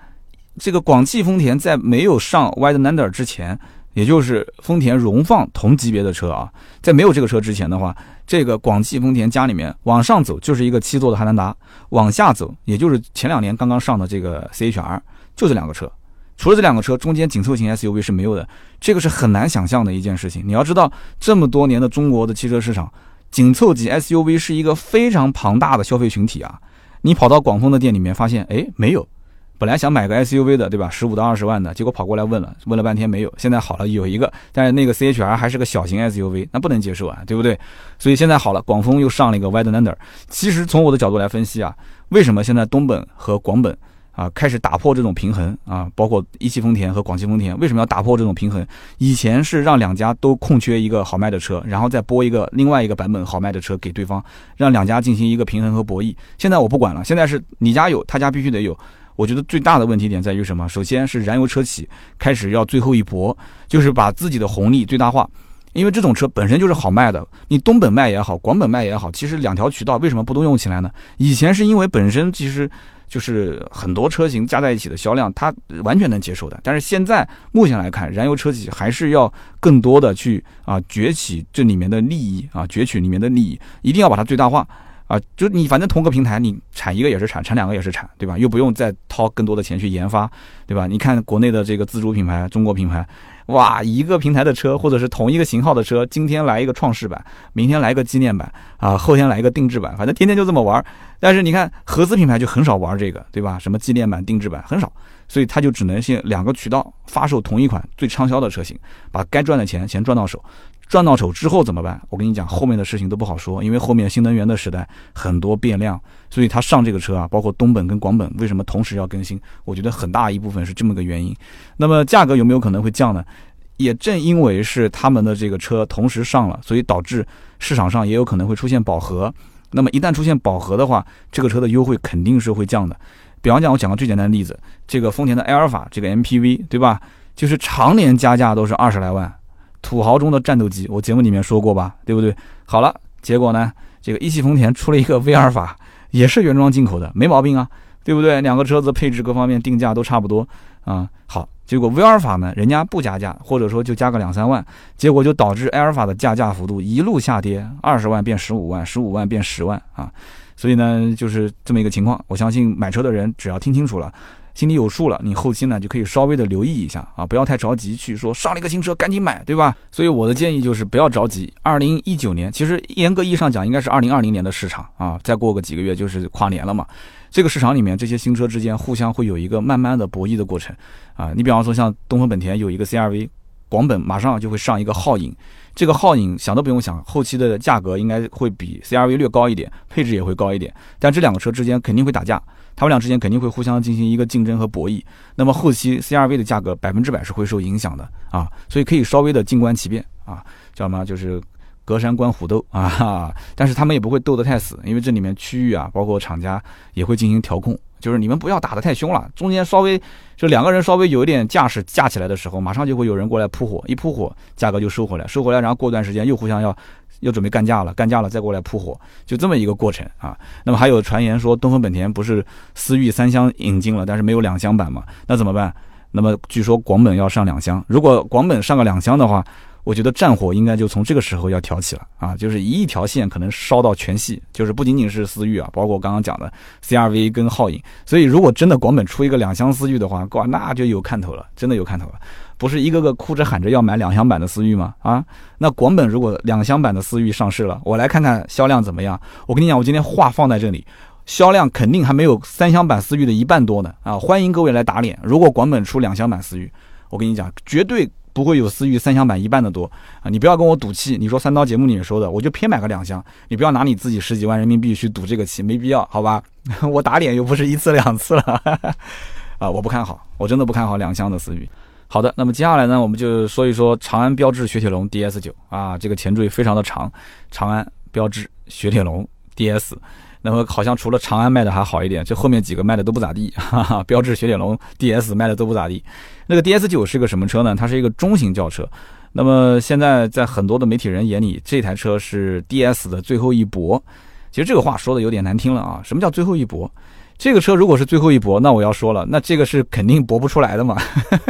这个广汽丰田在没有上 Widelander 之前，也就是丰田荣放同级别的车啊，在没有这个车之前的话，这个广汽丰田家里面往上走就是一个七座的汉兰达，往下走也就是前两年刚刚上的这个 CHR，就这两个车，除了这两个车，中间紧凑型 SUV 是没有的，这个是很难想象的一件事情。你要知道，这么多年的中国的汽车市场，紧凑级 SUV 是一个非常庞大的消费群体啊，你跑到广丰的店里面发现，哎，没有。本来想买个 SUV 的，对吧？十五到二十万的，结果跑过来问了，问了半天没有。现在好了，有一个，但是那个 CHR 还是个小型 SUV，那不能接受啊，对不对？所以现在好了，广丰又上了一个 Widelander。其实从我的角度来分析啊，为什么现在东本和广本啊开始打破这种平衡啊？包括一汽丰田和广汽丰田为什么要打破这种平衡？以前是让两家都空缺一个好卖的车，然后再拨一个另外一个版本好卖的车给对方，让两家进行一个平衡和博弈。现在我不管了，现在是你家有，他家必须得有。我觉得最大的问题点在于什么？首先是燃油车企开始要最后一搏，就是把自己的红利最大化。因为这种车本身就是好卖的，你东本卖也好，广本卖也好，其实两条渠道为什么不都用起来呢？以前是因为本身其实就是很多车型加在一起的销量，它完全能接受的。但是现在目前来看，燃油车企还是要更多的去啊崛起这里面的利益啊，攫取里面的利益，一定要把它最大化。啊，就你反正同个平台，你产一个也是产，产两个也是产，对吧？又不用再掏更多的钱去研发，对吧？你看国内的这个自主品牌、中国品牌，哇，一个平台的车或者是同一个型号的车，今天来一个创世版，明天来一个纪念版，啊，后天来一个定制版，反正天天就这么玩。但是你看合资品牌就很少玩这个，对吧？什么纪念版、定制版很少，所以它就只能是两个渠道发售同一款最畅销的车型，把该赚的钱先赚到手。赚到手之后怎么办？我跟你讲，后面的事情都不好说，因为后面新能源的时代很多变量，所以他上这个车啊，包括东本跟广本为什么同时要更新？我觉得很大一部分是这么个原因。那么价格有没有可能会降呢？也正因为是他们的这个车同时上了，所以导致市场上也有可能会出现饱和。那么一旦出现饱和的话，这个车的优惠肯定是会降的。比方讲，我讲个最简单的例子，这个丰田的埃尔法这个 MPV，对吧？就是常年加价都是二十来万。土豪中的战斗机，我节目里面说过吧，对不对？好了，结果呢，这个一汽丰田出了一个威尔法，也是原装进口的，没毛病啊，对不对？两个车子配置各方面定价都差不多啊。好，结果威尔法呢，人家不加价，或者说就加个两三万，结果就导致埃尔法的加价幅度一路下跌，二十万变十五万，十五万变十万啊。所以呢，就是这么一个情况。我相信买车的人只要听清楚了。心里有数了，你后期呢就可以稍微的留意一下啊，不要太着急去说上了一个新车赶紧买，对吧？所以我的建议就是不要着急。二零一九年其实严格意义上讲应该是二零二零年的市场啊，再过个几个月就是跨年了嘛。这个市场里面这些新车之间互相会有一个慢慢的博弈的过程啊。你比方说像东风本田有一个 CRV，广本马上就会上一个皓影，这个皓影想都不用想，后期的价格应该会比 CRV 略高一点，配置也会高一点，但这两个车之间肯定会打架。他们俩之间肯定会互相进行一个竞争和博弈，那么后期 CRV 的价格百分之百是会受影响的啊，所以可以稍微的静观其变啊，叫什么就是隔山观虎斗啊，但是他们也不会斗得太死，因为这里面区域啊，包括厂家也会进行调控，就是你们不要打得太凶了，中间稍微就两个人稍微有一点架势架起来的时候，马上就会有人过来扑火，一扑火价格就收回来，收回来，然后过段时间又互相要。又准备干架了，干架了再过来扑火，就这么一个过程啊。那么还有传言说东风本田不是思域三厢引进了，但是没有两厢版嘛？那怎么办？那么据说广本要上两厢，如果广本上个两厢的话，我觉得战火应该就从这个时候要挑起了啊，就是一条线可能烧到全系，就是不仅仅是思域啊，包括刚刚讲的 CRV 跟皓影。所以如果真的广本出一个两厢思域的话，哇，那就有看头了，真的有看头了。不是一个个哭着喊着要买两厢版的思域吗？啊，那广本如果两厢版的思域上市了，我来看看销量怎么样。我跟你讲，我今天话放在这里，销量肯定还没有三厢版思域的一半多呢。啊，欢迎各位来打脸。如果广本出两厢版思域，我跟你讲，绝对不会有思域三厢版一半的多啊！你不要跟我赌气。你说三刀节目里面说的，我就偏买个两厢。你不要拿你自己十几万人民币去赌这个气，没必要，好吧？[LAUGHS] 我打脸又不是一次两次了。[LAUGHS] 啊，我不看好，我真的不看好两厢的思域。好的，那么接下来呢，我们就说一说长安标致雪铁龙 DS 九啊，这个前缀非常的长，长安标致雪铁龙 DS，那么好像除了长安卖的还好一点，这后面几个卖的都不咋地，哈哈，标致雪铁龙 DS 卖的都不咋地。那个 DS 九是个什么车呢？它是一个中型轿车，那么现在在很多的媒体人眼里，这台车是 DS 的最后一搏。其实这个话说的有点难听了啊，什么叫最后一搏？这个车如果是最后一搏，那我要说了，那这个是肯定搏不出来的嘛？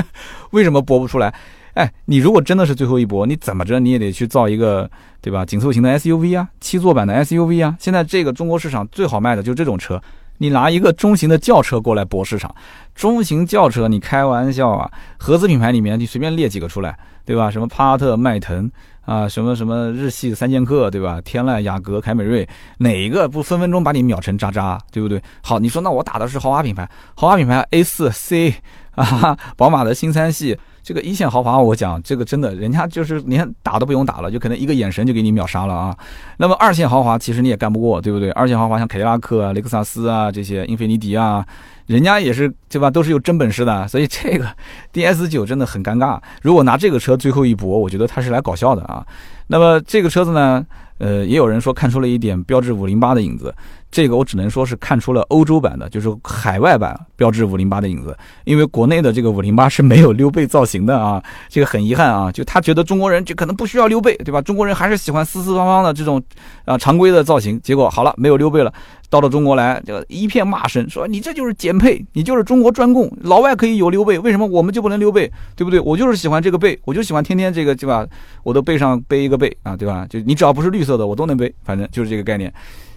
[LAUGHS] 为什么搏不出来？哎，你如果真的是最后一搏，你怎么着你也得去造一个，对吧？紧凑型的 SUV 啊，七座版的 SUV 啊。现在这个中国市场最好卖的就是这种车，你拿一个中型的轿车过来搏市场，中型轿车你开玩笑啊？合资品牌里面你随便列几个出来，对吧？什么帕萨特、迈腾。啊，什么什么日系三剑客，对吧？天籁、雅阁、凯美瑞，哪一个不分分钟把你秒成渣渣，对不对？好，你说那我打的是豪华品牌，豪华品牌 A 四 C 啊，宝马的新三系，这个一线豪华，我讲这个真的，人家就是连打都不用打了，就可能一个眼神就给你秒杀了啊。那么二线豪华其实你也干不过，对不对？二线豪华像凯迪拉克啊、雷克萨斯啊这些，英菲尼迪啊。人家也是对吧？都是有真本事的，所以这个 [LAUGHS] D S 九真的很尴尬。如果拿这个车最后一搏，我觉得他是来搞笑的啊。那么这个车子呢，呃，也有人说看出了一点标致五零八的影子。这个我只能说是看出了欧洲版的，就是海外版标致五零八的影子。因为国内的这个五零八是没有溜背造型的啊，这个很遗憾啊。就他觉得中国人就可能不需要溜背，对吧？中国人还是喜欢四四方方的这种啊常规的造型。结果好了，没有溜背了。到了中国来，这个一片骂声，说你这就是减配，你就是中国专供，老外可以有溜背，为什么我们就不能溜背？对不对？我就是喜欢这个背，我就喜欢天天这个，对吧？我的背上背一个背啊，对吧？就你只要不是绿色的，我都能背，反正就是这个概念。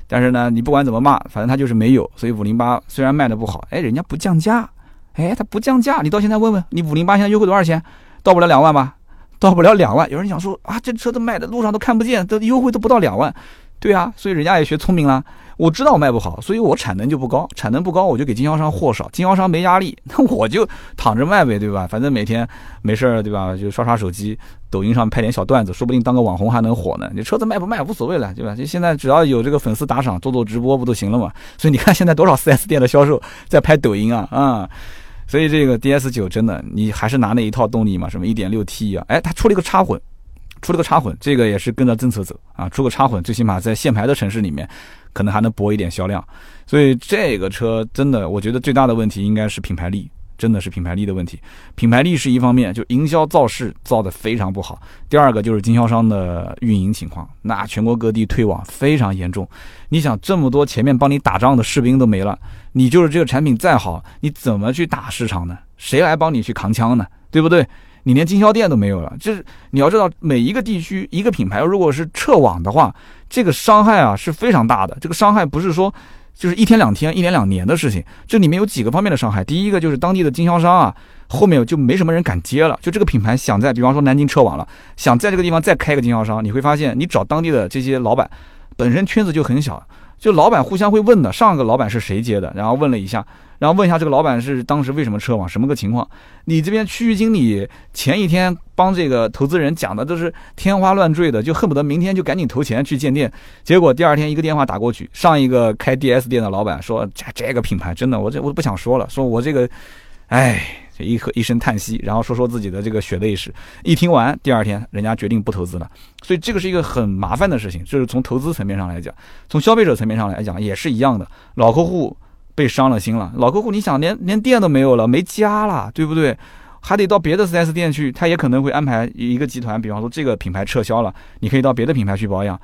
但是呢，你不管怎么骂，反正它就是没有。所以五零八虽然卖的不好，哎，人家不降价，哎，它不降价，你到现在问问你五零八现在优惠多少钱？到不了两万吧？到不了两万。有人想说啊，这车都卖的路上都看不见，都优惠都不到两万。对啊，所以人家也学聪明了。我知道我卖不好，所以我产能就不高，产能不高，我就给经销商货少，经销商没压力，那我就躺着卖呗，对吧？反正每天没事儿，对吧？就刷刷手机，抖音上拍点小段子，说不定当个网红还能火呢。你车子卖不卖无所谓了，对吧？就现在只要有这个粉丝打赏，做做直播不都行了嘛？所以你看现在多少 [LAUGHS] 4S 店的销售在拍抖音啊啊！所以这个 DS 九真的，你还是拿那一套动力嘛？什么 1.6T 啊？哎，它出了一个插混。出了个插混，这个也是跟着政策走啊。出个插混，最起码在限牌的城市里面，可能还能博一点销量。所以这个车真的，我觉得最大的问题应该是品牌力，真的是品牌力的问题。品牌力是一方面，就营销造势造的非常不好。第二个就是经销商的运营情况，那全国各地退网非常严重。你想这么多前面帮你打仗的士兵都没了，你就是这个产品再好，你怎么去打市场呢？谁来帮你去扛枪呢？对不对？你连经销店都没有了，就是你要知道，每一个地区一个品牌如果是撤网的话，这个伤害啊是非常大的。这个伤害不是说就是一天两天、一年两年的事情。这里面有几个方面的伤害。第一个就是当地的经销商啊，后面就没什么人敢接了。就这个品牌想在，比方说南京撤网了，想在这个地方再开个经销商，你会发现，你找当地的这些老板，本身圈子就很小。就老板互相会问的，上个老板是谁接的？然后问了一下，然后问一下这个老板是当时为什么撤网什么个情况？你这边区域经理前一天帮这个投资人讲的都是天花乱坠的，就恨不得明天就赶紧投钱去建店。结果第二天一个电话打过去，上一个开 DS 店的老板说：“这这个品牌真的，我这我都不想说了，说我这个，哎。”这一一声叹息，然后说说自己的这个血泪史。一听完，第二天人家决定不投资了。所以这个是一个很麻烦的事情，就是从投资层面上来讲，从消费者层面上来讲也是一样的。老客户被伤了心了，老客户你想连连店都没有了，没家了，对不对？还得到别的 4S 店去，他也可能会安排一个集团，比方说这个品牌撤销了，你可以到别的品牌去保养。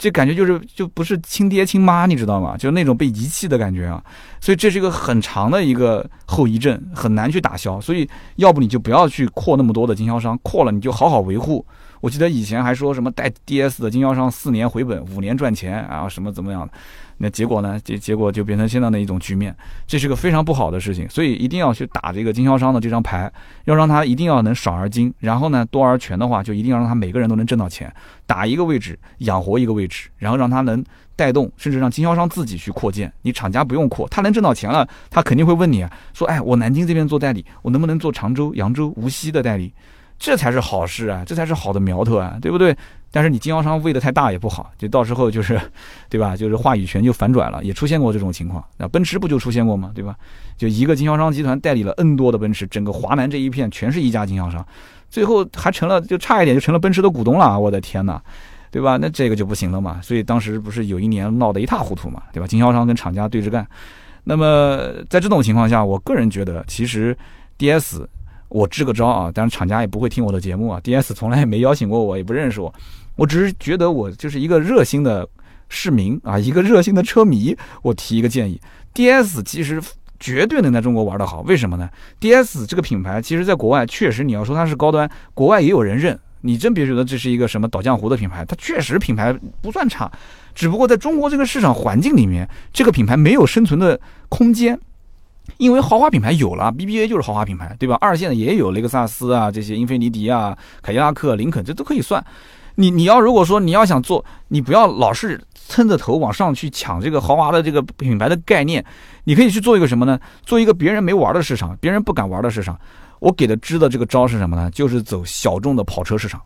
这感觉就是就不是亲爹亲妈，你知道吗？就那种被遗弃的感觉啊！所以这是一个很长的一个后遗症，很难去打消。所以要不你就不要去扩那么多的经销商，扩了你就好好维护。我记得以前还说什么带 DS 的经销商四年回本，五年赚钱啊，什么怎么样的？那结果呢？结结果就变成现在的一种局面，这是个非常不好的事情。所以一定要去打这个经销商的这张牌，要让他一定要能少而精，然后呢多而全的话，就一定要让他每个人都能挣到钱，打一个位置养活一个位置，然后让他能带动，甚至让经销商自己去扩建。你厂家不用扩，他能挣到钱了，他肯定会问你说：“哎，我南京这边做代理，我能不能做常州、扬州、无锡的代理？”这才是好事啊，这才是好的苗头啊，对不对？但是你经销商喂的太大也不好，就到时候就是，[LAUGHS] 对吧？就是话语权就反转了，也出现过这种情况。那奔驰不就出现过吗？对吧？就一个经销商集团代理了 N 多的奔驰，整个华南这一片全是一家经销商，最后还成了就差一点就成了奔驰的股东了。我的天哪，对吧？那这个就不行了嘛。所以当时不是有一年闹得一塌糊涂嘛，对吧？经销商跟厂家对着干。那么在这种情况下，我个人觉得其实 DS。我支个招啊，当然厂家也不会听我的节目啊。DS 从来也没邀请过我，也不认识我。我只是觉得我就是一个热心的市民啊，一个热心的车迷。我提一个建议，DS 其实绝对能在中国玩得好。为什么呢？DS 这个品牌，其实在国外确实你要说它是高端，国外也有人认。你真别觉得这是一个什么倒浆糊的品牌，它确实品牌不算差，只不过在中国这个市场环境里面，这个品牌没有生存的空间。因为豪华品牌有了，BBA 就是豪华品牌，对吧？二线的也有雷克萨斯啊，这些英菲尼迪啊、凯迪拉克、林肯，这都可以算。你你要如果说你要想做，你不要老是撑着头往上去抢这个豪华的这个品牌的概念，你可以去做一个什么呢？做一个别人没玩的市场，别人不敢玩的市场。我给的支的这个招是什么呢？就是走小众的跑车市场。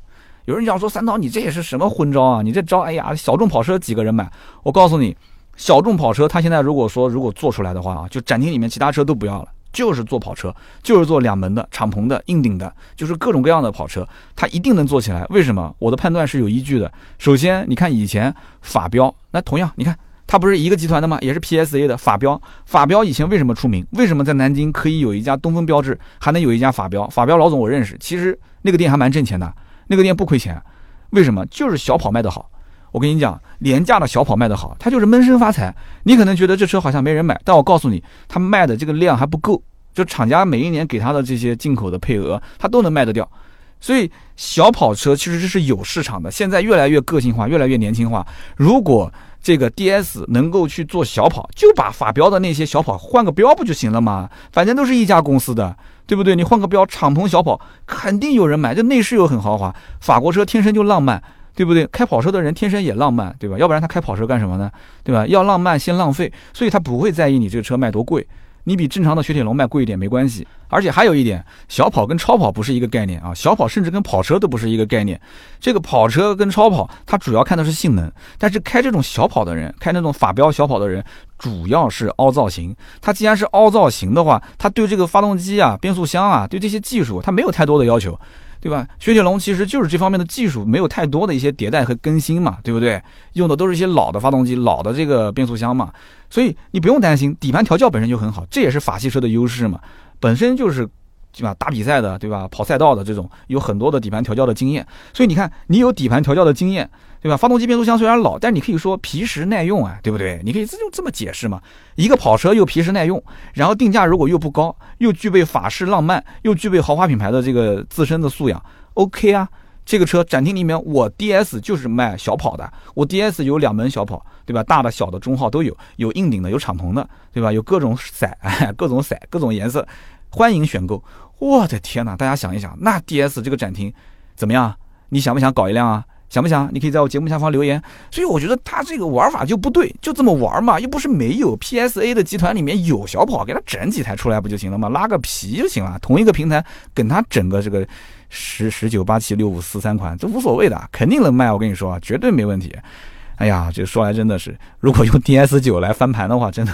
有人讲说三刀，你这也是什么昏招啊？你这招，哎呀，小众跑车几个人买？我告诉你。小众跑车，它现在如果说如果做出来的话啊，就展厅里面其他车都不要了，就是做跑车，就是做两门的敞篷的硬顶的，就是各种各样的跑车，它一定能做起来。为什么？我的判断是有依据的。首先，你看以前法标，那同样，你看它不是一个集团的吗？也是 PSA 的法标。法标以前为什么出名？为什么在南京可以有一家东风标致，还能有一家法标？法标老总我认识，其实那个店还蛮挣钱的，那个店不亏钱。为什么？就是小跑卖得好。我跟你讲，廉价的小跑卖得好，它就是闷声发财。你可能觉得这车好像没人买，但我告诉你，它卖的这个量还不够。就厂家每一年给它的这些进口的配额，它都能卖得掉。所以小跑车其实这是有市场的。现在越来越个性化，越来越年轻化。如果这个 DS 能够去做小跑，就把法标的那些小跑换个标不就行了吗？反正都是一家公司的，对不对？你换个标，敞篷小跑肯定有人买。这内饰又很豪华，法国车天生就浪漫。对不对？开跑车的人天生也浪漫，对吧？要不然他开跑车干什么呢？对吧？要浪漫先浪费，所以他不会在意你这个车卖多贵，你比正常的雪铁龙卖贵一点没关系。而且还有一点，小跑跟超跑不是一个概念啊，小跑甚至跟跑车都不是一个概念。这个跑车跟超跑，它主要看的是性能，但是开这种小跑的人，开那种法标小跑的人，主要是凹造型。它既然是凹造型的话，它对这个发动机啊、变速箱啊，对这些技术，它没有太多的要求。对吧？雪铁龙其实就是这方面的技术没有太多的一些迭代和更新嘛，对不对？用的都是一些老的发动机、老的这个变速箱嘛，所以你不用担心，底盘调教本身就很好，这也是法系车的优势嘛，本身就是。对吧？打比赛的，对吧？跑赛道的这种有很多的底盘调教的经验，所以你看，你有底盘调教的经验，对吧？发动机、变速箱虽然老，但你可以说皮实耐用啊，对不对？你可以这就这么解释嘛。一个跑车又皮实耐用，然后定价如果又不高，又具备法式浪漫，又具备豪华品牌的这个自身的素养，OK 啊。这个车展厅里面，我 DS 就是卖小跑的，我 DS 有两门小跑，对吧？大的、小的、中号都有，有硬顶的，有敞篷的，对吧？有各种色，[LAUGHS] 各种色，各种颜色，欢迎选购。我的天哪！大家想一想，那 DS 这个展厅怎么样？你想不想搞一辆啊？想不想？你可以在我节目下方留言。所以我觉得他这个玩法就不对，就这么玩嘛，又不是没有 PSA 的集团里面有小跑，给他整几台出来不就行了吗？拉个皮就行了。同一个平台跟他整个这个十十九八七六五四三款，这无所谓的，肯定能卖。我跟你说，绝对没问题。哎呀，这说来真的是，如果用 DS 九来翻盘的话，真的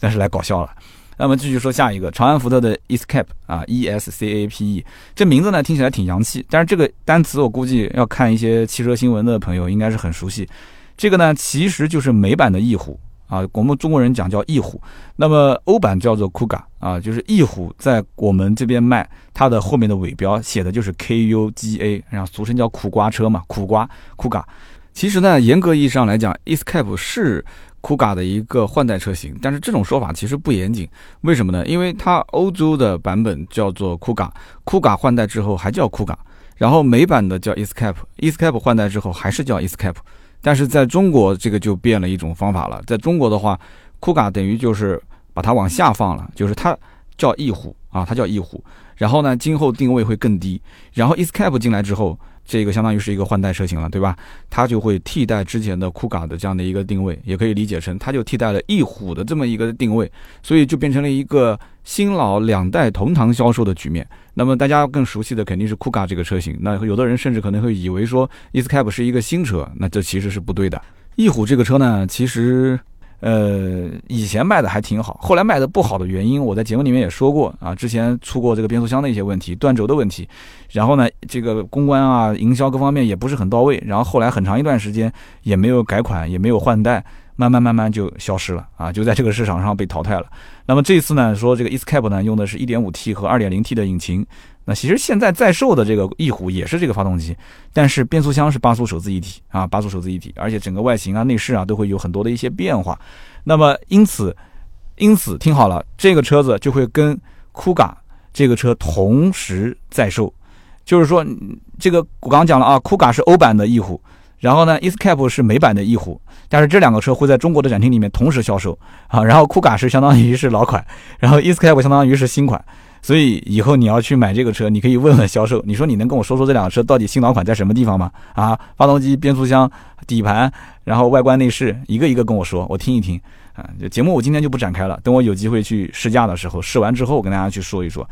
那是来搞笑了。那么继续说下一个，长安福特的 Escape 啊，E S C A P E，这名字呢听起来挺洋气，但是这个单词我估计要看一些汽车新闻的朋友应该是很熟悉。这个呢其实就是美版的翼虎啊，我们中国人讲叫翼虎，那么欧版叫做 Kuga 啊，就是翼虎在我们这边卖，它的后面的尾标写的就是 K U G A，然后俗称叫苦瓜车嘛，苦瓜 Kuga。其实呢，严格意义上来讲，Escape 是。酷咖的一个换代车型，但是这种说法其实不严谨。为什么呢？因为它欧洲的版本叫做酷咖，酷咖换代之后还叫酷咖，然后美版的叫 Escape，Escape 换代之后还是叫 Escape。但是在中国这个就变了一种方法了，在中国的话，酷咖等于就是把它往下放了，就是它叫翼虎啊，它叫翼虎。然后呢，今后定位会更低。然后 Escape 进来之后。这个相当于是一个换代车型了，对吧？它就会替代之前的酷咖的这样的一个定位，也可以理解成它就替代了翼虎的这么一个定位，所以就变成了一个新老两代同堂销售的局面。那么大家更熟悉的肯定是酷咖这个车型，那有的人甚至可能会以为说 Escape 是一个新车，那这其实是不对的。翼虎这个车呢，其实。呃，以前卖的还挺好，后来卖的不好的原因，我在节目里面也说过啊。之前出过这个变速箱的一些问题、断轴的问题，然后呢，这个公关啊、营销各方面也不是很到位，然后后来很长一段时间也没有改款，也没有换代，慢慢慢慢就消失了啊，就在这个市场上被淘汰了。那么这次呢，说这个 Escape 呢，用的是一点五 T 和二点零 T 的引擎。那其实现在在售的这个翼虎也是这个发动机，但是变速箱是八速手自一体啊，八速手自一体，而且整个外形啊、内饰啊都会有很多的一些变化。那么因此，因此听好了，这个车子就会跟酷咖这个车同时在售，就是说这个我刚刚讲了啊，酷咖是欧版的翼虎，然后呢，Escape 是美版的翼虎，但是这两个车会在中国的展厅里面同时销售啊，然后酷咖是相当于是老款，然后 Escape 相当于是新款。所以以后你要去买这个车，你可以问问销售，你说你能跟我说说这两个车到底新老款在什么地方吗？啊，发动机、变速箱、底盘，然后外观内饰，一个一个跟我说，我听一听。啊，节目我今天就不展开了，等我有机会去试驾的时候，试完之后我跟大家去说一说。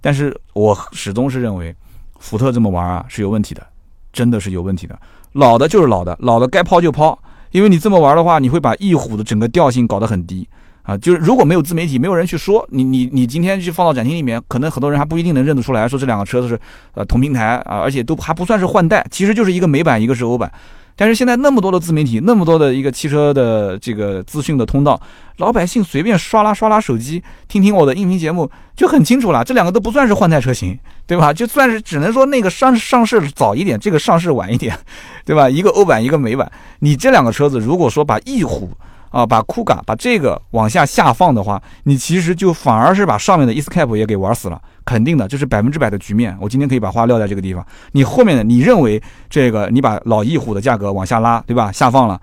但是我始终是认为，福特这么玩啊是有问题的，真的是有问题的。老的就是老的，老的该抛就抛，因为你这么玩的话，你会把翼虎的整个调性搞得很低。啊，就是如果没有自媒体，没有人去说你，你你今天去放到展厅里面，可能很多人还不一定能认得出来，说这两个车子是呃同平台啊，而且都还不算是换代，其实就是一个美版，一个是欧版。但是现在那么多的自媒体，那么多的一个汽车的这个资讯的通道，老百姓随便刷拉刷拉手机，听听我的音频节目就很清楚了，这两个都不算是换代车型，对吧？就算是只能说那个上上市早一点，这个上市晚一点，[LAUGHS] 对吧？一个欧版，一个美版，你这两个车子如果说把翼虎。啊，把酷咖把这个往下下放的话，你其实就反而是把上面的 Escape 也给玩死了，肯定的，这是百分之百的局面。我今天可以把话撂在这个地方，你后面的你认为这个你把老翼虎的价格往下拉，对吧？下放了。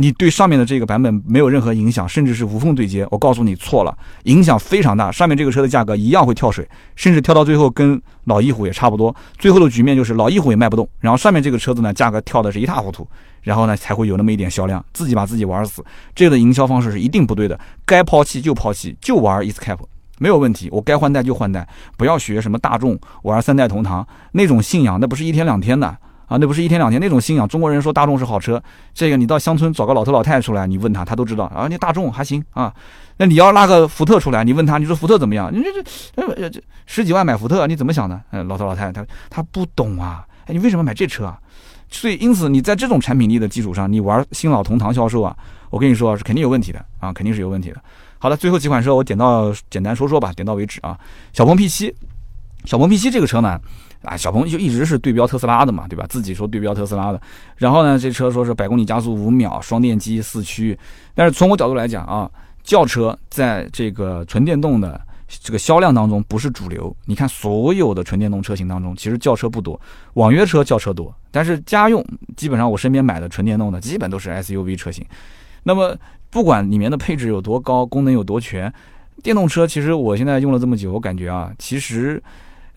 你对上面的这个版本没有任何影响，甚至是无缝对接。我告诉你错了，影响非常大。上面这个车的价格一样会跳水，甚至跳到最后跟老翼虎也差不多。最后的局面就是老翼虎也卖不动，然后上面这个车子呢价格跳的是一塌糊涂，然后呢才会有那么一点销量，自己把自己玩死。这个的营销方式是一定不对的，该抛弃就抛弃，就玩 Escape 没有问题。我该换代就换代，不要学什么大众玩三代同堂那种信仰，那不是一天两天的。啊，那不是一天两天那种信仰。中国人说大众是好车，这个你到乡村找个老头老太太出来，你问他，他都知道。啊，你大众还行啊。那你要拉个福特出来，你问他，你说福特怎么样？你这这这十几万买福特，你怎么想的？嗯，老头老太太他他不懂啊。哎，你为什么买这车啊？所以因此你在这种产品力的基础上，你玩新老同堂销售啊，我跟你说是肯定有问题的啊，肯定是有问题的。好了，最后几款车我点到简单说说吧，点到为止啊。小鹏 P7，小鹏 P7 这个车呢？啊，小鹏就一直是对标特斯拉的嘛，对吧？自己说对标特斯拉的，然后呢，这车说是百公里加速五秒，双电机四驱。但是从我角度来讲啊，轿车在这个纯电动的这个销量当中不是主流。你看所有的纯电动车型当中，其实轿车不多，网约车轿车多，但是家用基本上我身边买的纯电动的基本都是 SUV 车型。那么不管里面的配置有多高，功能有多全，电动车其实我现在用了这么久，我感觉啊，其实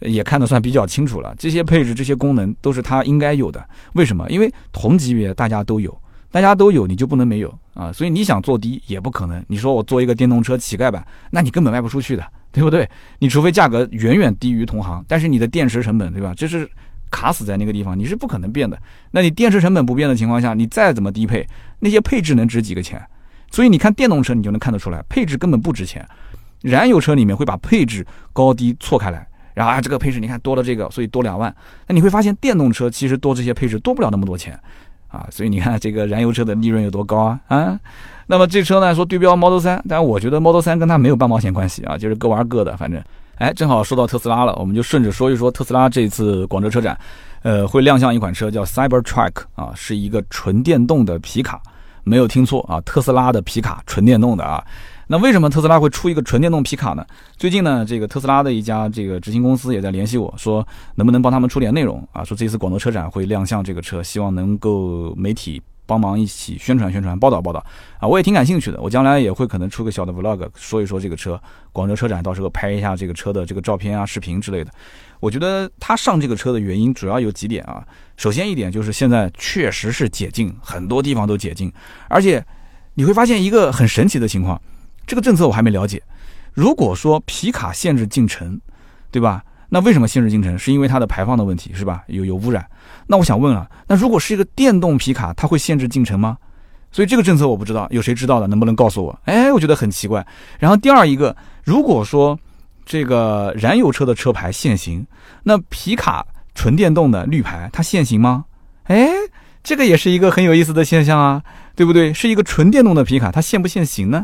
也看得算比较清楚了。这些配置、这些功能都是它应该有的。为什么？因为同级别大家都有。大家都有，你就不能没有啊！所以你想做低也不可能。你说我做一个电动车乞丐版，那你根本卖不出去的，对不对？你除非价格远远低于同行，但是你的电池成本，对吧？这是卡死在那个地方，你是不可能变的。那你电池成本不变的情况下，你再怎么低配，那些配置能值几个钱？所以你看电动车，你就能看得出来，配置根本不值钱。燃油车里面会把配置高低错开来，然后啊，这个配置你看多了这个，所以多两万。那你会发现电动车其实多这些配置多不了那么多钱。啊，所以你看这个燃油车的利润有多高啊啊！那么这车呢说对标 Model 3，但我觉得 Model 3跟它没有半毛钱关系啊，就是各玩各的，反正。哎，正好说到特斯拉了，我们就顺着说一说特斯拉这次广州车展，呃，会亮相一款车叫 Cybertruck 啊，是一个纯电动的皮卡，没有听错啊，特斯拉的皮卡，纯电动的啊。那为什么特斯拉会出一个纯电动皮卡呢？最近呢，这个特斯拉的一家这个执行公司也在联系我说，能不能帮他们出点内容啊？说这次广州车展会亮相这个车，希望能够媒体帮忙一起宣传宣传、报道报道啊！我也挺感兴趣的，我将来也会可能出个小的 vlog，说一说这个车。广州车展到时候拍一下这个车的这个照片啊、视频之类的。我觉得他上这个车的原因主要有几点啊。首先一点就是现在确实是解禁，很多地方都解禁，而且你会发现一个很神奇的情况。这个政策我还没了解。如果说皮卡限制进城，对吧？那为什么限制进城？是因为它的排放的问题，是吧？有有污染。那我想问了，那如果是一个电动皮卡，它会限制进城吗？所以这个政策我不知道，有谁知道的？能不能告诉我？哎，我觉得很奇怪。然后第二一个，如果说这个燃油车的车牌限行，那皮卡纯电动的绿牌它限行吗？哎，这个也是一个很有意思的现象啊，对不对？是一个纯电动的皮卡，它限不限行呢？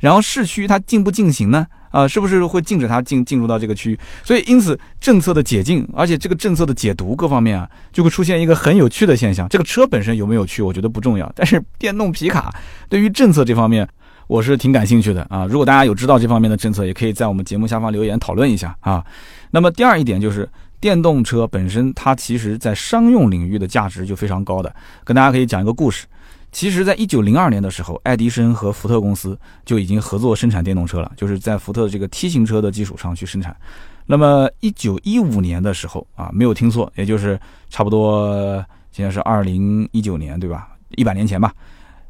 然后市区它进不进行呢？啊，是不是会禁止它进进入到这个区域？所以因此政策的解禁，而且这个政策的解读各方面啊，就会出现一个很有趣的现象。这个车本身有没有趣，我觉得不重要，但是电动皮卡对于政策这方面，我是挺感兴趣的啊。如果大家有知道这方面的政策，也可以在我们节目下方留言讨论一下啊。那么第二一点就是电动车本身它其实在商用领域的价值就非常高的，跟大家可以讲一个故事。其实，在一九零二年的时候，爱迪生和福特公司就已经合作生产电动车了，就是在福特的这个 T 型车的基础上去生产。那么，一九一五年的时候啊，没有听错，也就是差不多现在是二零一九年，对吧？一百年前吧，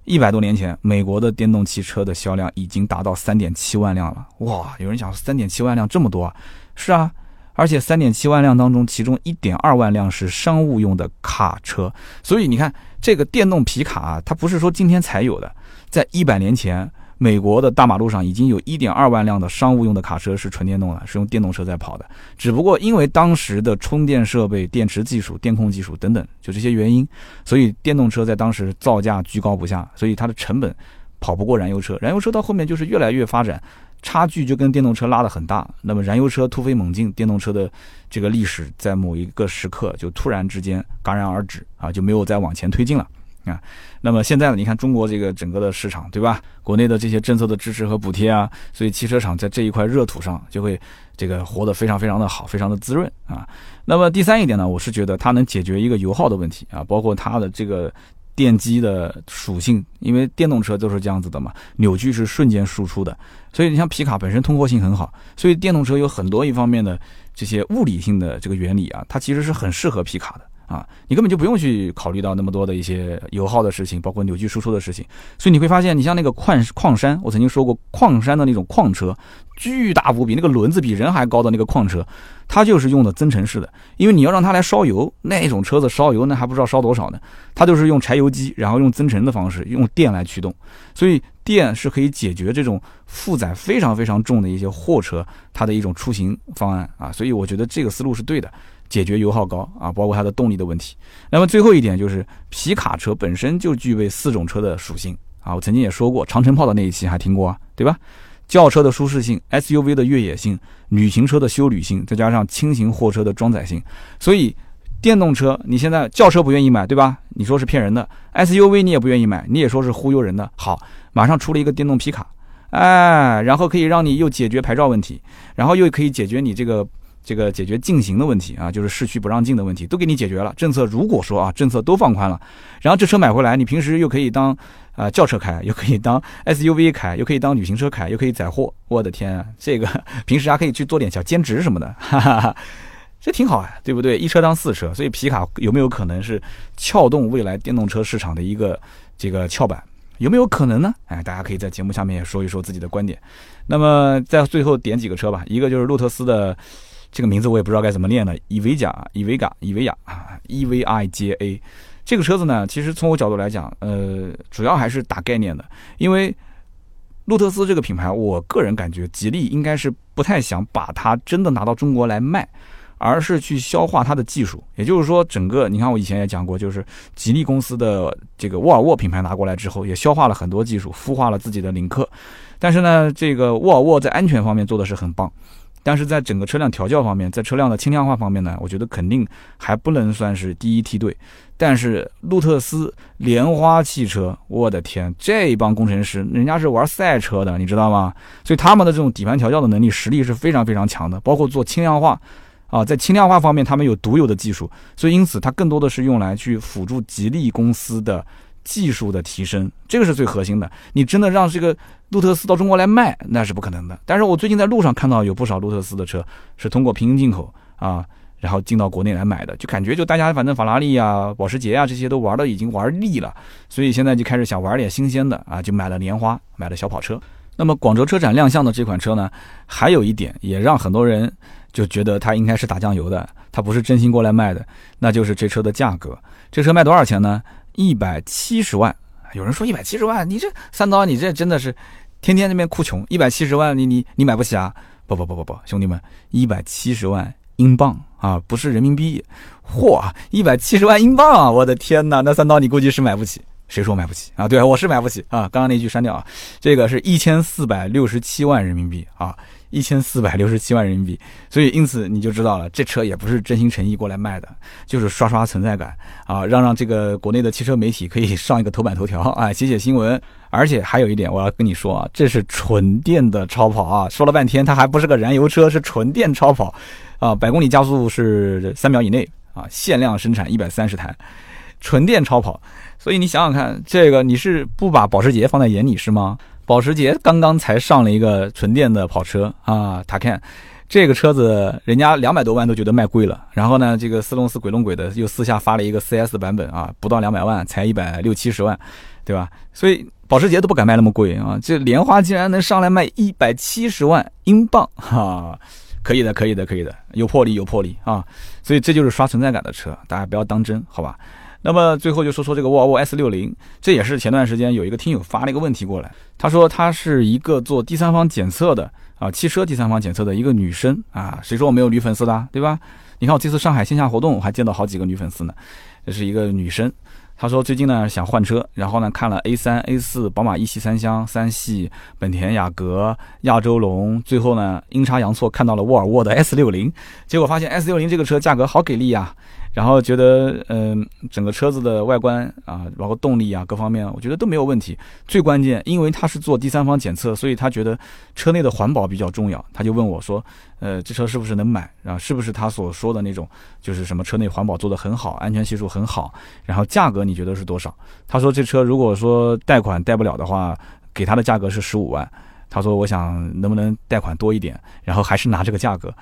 一百多年前，美国的电动汽车的销量已经达到三点七万辆了。哇，有人讲三点七万辆这么多啊？是啊。而且三点七万辆当中，其中一点二万辆是商务用的卡车，所以你看这个电动皮卡啊，它不是说今天才有的，在一百年前，美国的大马路上已经有一点二万辆的商务用的卡车是纯电动的，是用电动车在跑的。只不过因为当时的充电设备、电池技术、电控技术等等，就这些原因，所以电动车在当时造价居高不下，所以它的成本跑不过燃油车。燃油车到后面就是越来越发展。差距就跟电动车拉得很大，那么燃油车突飞猛进，电动车的这个历史在某一个时刻就突然之间戛然而止啊，就没有再往前推进了啊。那么现在呢，你看中国这个整个的市场，对吧？国内的这些政策的支持和补贴啊，所以汽车厂在这一块热土上就会这个活得非常非常的好，非常的滋润啊。那么第三一点呢，我是觉得它能解决一个油耗的问题啊，包括它的这个。电机的属性，因为电动车都是这样子的嘛，扭矩是瞬间输出的，所以你像皮卡本身通过性很好，所以电动车有很多一方面的这些物理性的这个原理啊，它其实是很适合皮卡的。啊，你根本就不用去考虑到那么多的一些油耗的事情，包括扭矩输出的事情。所以你会发现，你像那个矿矿山，我曾经说过，矿山的那种矿车，巨大无比，那个轮子比人还高的那个矿车，它就是用的增程式的。因为你要让它来烧油，那种车子烧油那还不知道烧多少呢。它就是用柴油机，然后用增程的方式，用电来驱动。所以电是可以解决这种负载非常非常重的一些货车它的一种出行方案啊。所以我觉得这个思路是对的。解决油耗高啊，包括它的动力的问题。那么最后一点就是皮卡车本身就具备四种车的属性啊。我曾经也说过，长城炮的那一期还听过啊，对吧？轿车的舒适性，SUV 的越野性，旅行车的休旅性，再加上轻型货车的装载性。所以电动车你现在轿车不愿意买，对吧？你说是骗人的。SUV 你也不愿意买，你也说是忽悠人的。好，马上出了一个电动皮卡哎，然后可以让你又解决牌照问题，然后又可以解决你这个这个解决禁行的问题啊，就是市区不让进的问题，都给你解决了。政策如果说啊，政策都放宽了，然后这车买回来，你平时又可以当啊轿车开，又可以当 SUV 开，又可以当旅行车开，又可以载货。我的天，这个平时还可以去做点小兼职什么的，哈 [LAUGHS] 哈哈。这挺好啊，对不对？一车当四车，所以皮卡有没有可能是撬动未来电动车市场的一个这个翘板？有没有可能呢？哎，大家可以在节目下面也说一说自己的观点。那么在最后点几个车吧，一个就是路特斯的这个名字我也不知道该怎么念了，伊维加、伊维嘎、伊维亚啊，E V I J A。这个车子呢，其实从我角度来讲，呃，主要还是打概念的，因为路特斯这个品牌，我个人感觉吉利应该是不太想把它真的拿到中国来卖。而是去消化它的技术，也就是说，整个你看，我以前也讲过，就是吉利公司的这个沃尔沃品牌拿过来之后，也消化了很多技术，孵化了自己的领克。但是呢，这个沃尔沃在安全方面做的是很棒，但是在整个车辆调教方面，在车辆的轻量化方面呢，我觉得肯定还不能算是第一梯队。但是路特斯、莲花汽车，我的天，这一帮工程师，人家是玩赛车的，你知道吗？所以他们的这种底盘调教的能力、实力是非常非常强的，包括做轻量化。啊，在轻量化方面，他们有独有的技术，所以因此它更多的是用来去辅助吉利公司的技术的提升，这个是最核心的。你真的让这个路特斯到中国来卖，那是不可能的。但是我最近在路上看到有不少路特斯的车是通过平行进口啊，然后进到国内来买的，就感觉就大家反正法拉利啊、保时捷啊这些都玩的已经玩腻了，所以现在就开始想玩点新鲜的啊，就买了莲花，买了小跑车。那么广州车展亮相的这款车呢，还有一点也让很多人。就觉得它应该是打酱油的，它不是真心过来卖的，那就是这车的价格。这车卖多少钱呢？一百七十万。有人说一百七十万，你这三刀，你这真的是天天那边哭穷。一百七十万，你你你买不起啊？不不不不不，兄弟们，一百七十万英镑啊，不是人民币。嚯，一百七十万英镑啊！我的天哪，那三刀你估计是买不起。谁说买不起啊？对，我是买不起啊。刚刚那句删掉啊。这个是一千四百六十七万人民币啊。一千四百六十七万人民币，所以因此你就知道了，这车也不是真心诚意过来卖的，就是刷刷存在感啊，让让这个国内的汽车媒体可以上一个头版头条 [LAUGHS] 啊，写写新闻。而且还有一点我要跟你说啊，这是纯电的超跑啊，说了半天它还不是个燃油车，是纯电超跑啊，百公里加速是三秒以内啊，限量生产一百三十台，纯电超跑。所以你想想看，这个你是不把保时捷放在眼里是吗？保时捷刚刚才上了一个纯电的跑车啊，塔看这个车子人家两百多万都觉得卖贵了。然后呢，这个斯隆斯鬼弄鬼的又私下发了一个 CS 版本啊，不到两百万，才一百六七十万，对吧？所以保时捷都不敢卖那么贵啊，这莲花竟然能上来卖一百七十万英镑，哈，可以的，可以的，可以的，有魄力，有魄力啊！所以这就是刷存在感的车，大家不要当真，好吧？那么最后就说说这个沃尔沃 S 六零，这也是前段时间有一个听友发了一个问题过来，他说他是一个做第三方检测的啊，汽车第三方检测的一个女生啊，谁说我没有女粉丝的，对吧？你看我这次上海线下活动，我还见到好几个女粉丝呢，这是一个女生，她说最近呢想换车，然后呢看了 A 三、A 四、宝马一系三厢、三系、本田雅阁、亚洲龙，最后呢阴差阳错看到了沃尔沃的 S 六零，结果发现 S 六零这个车价格好给力呀。然后觉得，嗯，整个车子的外观啊，包括动力啊，各方面，我觉得都没有问题。最关键，因为他是做第三方检测，所以他觉得车内的环保比较重要。他就问我说，呃，这车是不是能买？啊，是不是他所说的那种，就是什么车内环保做得很好，安全系数很好？然后价格你觉得是多少？他说这车如果说贷款贷不了的话，给他的价格是十五万。他说我想能不能贷款多一点，然后还是拿这个价格。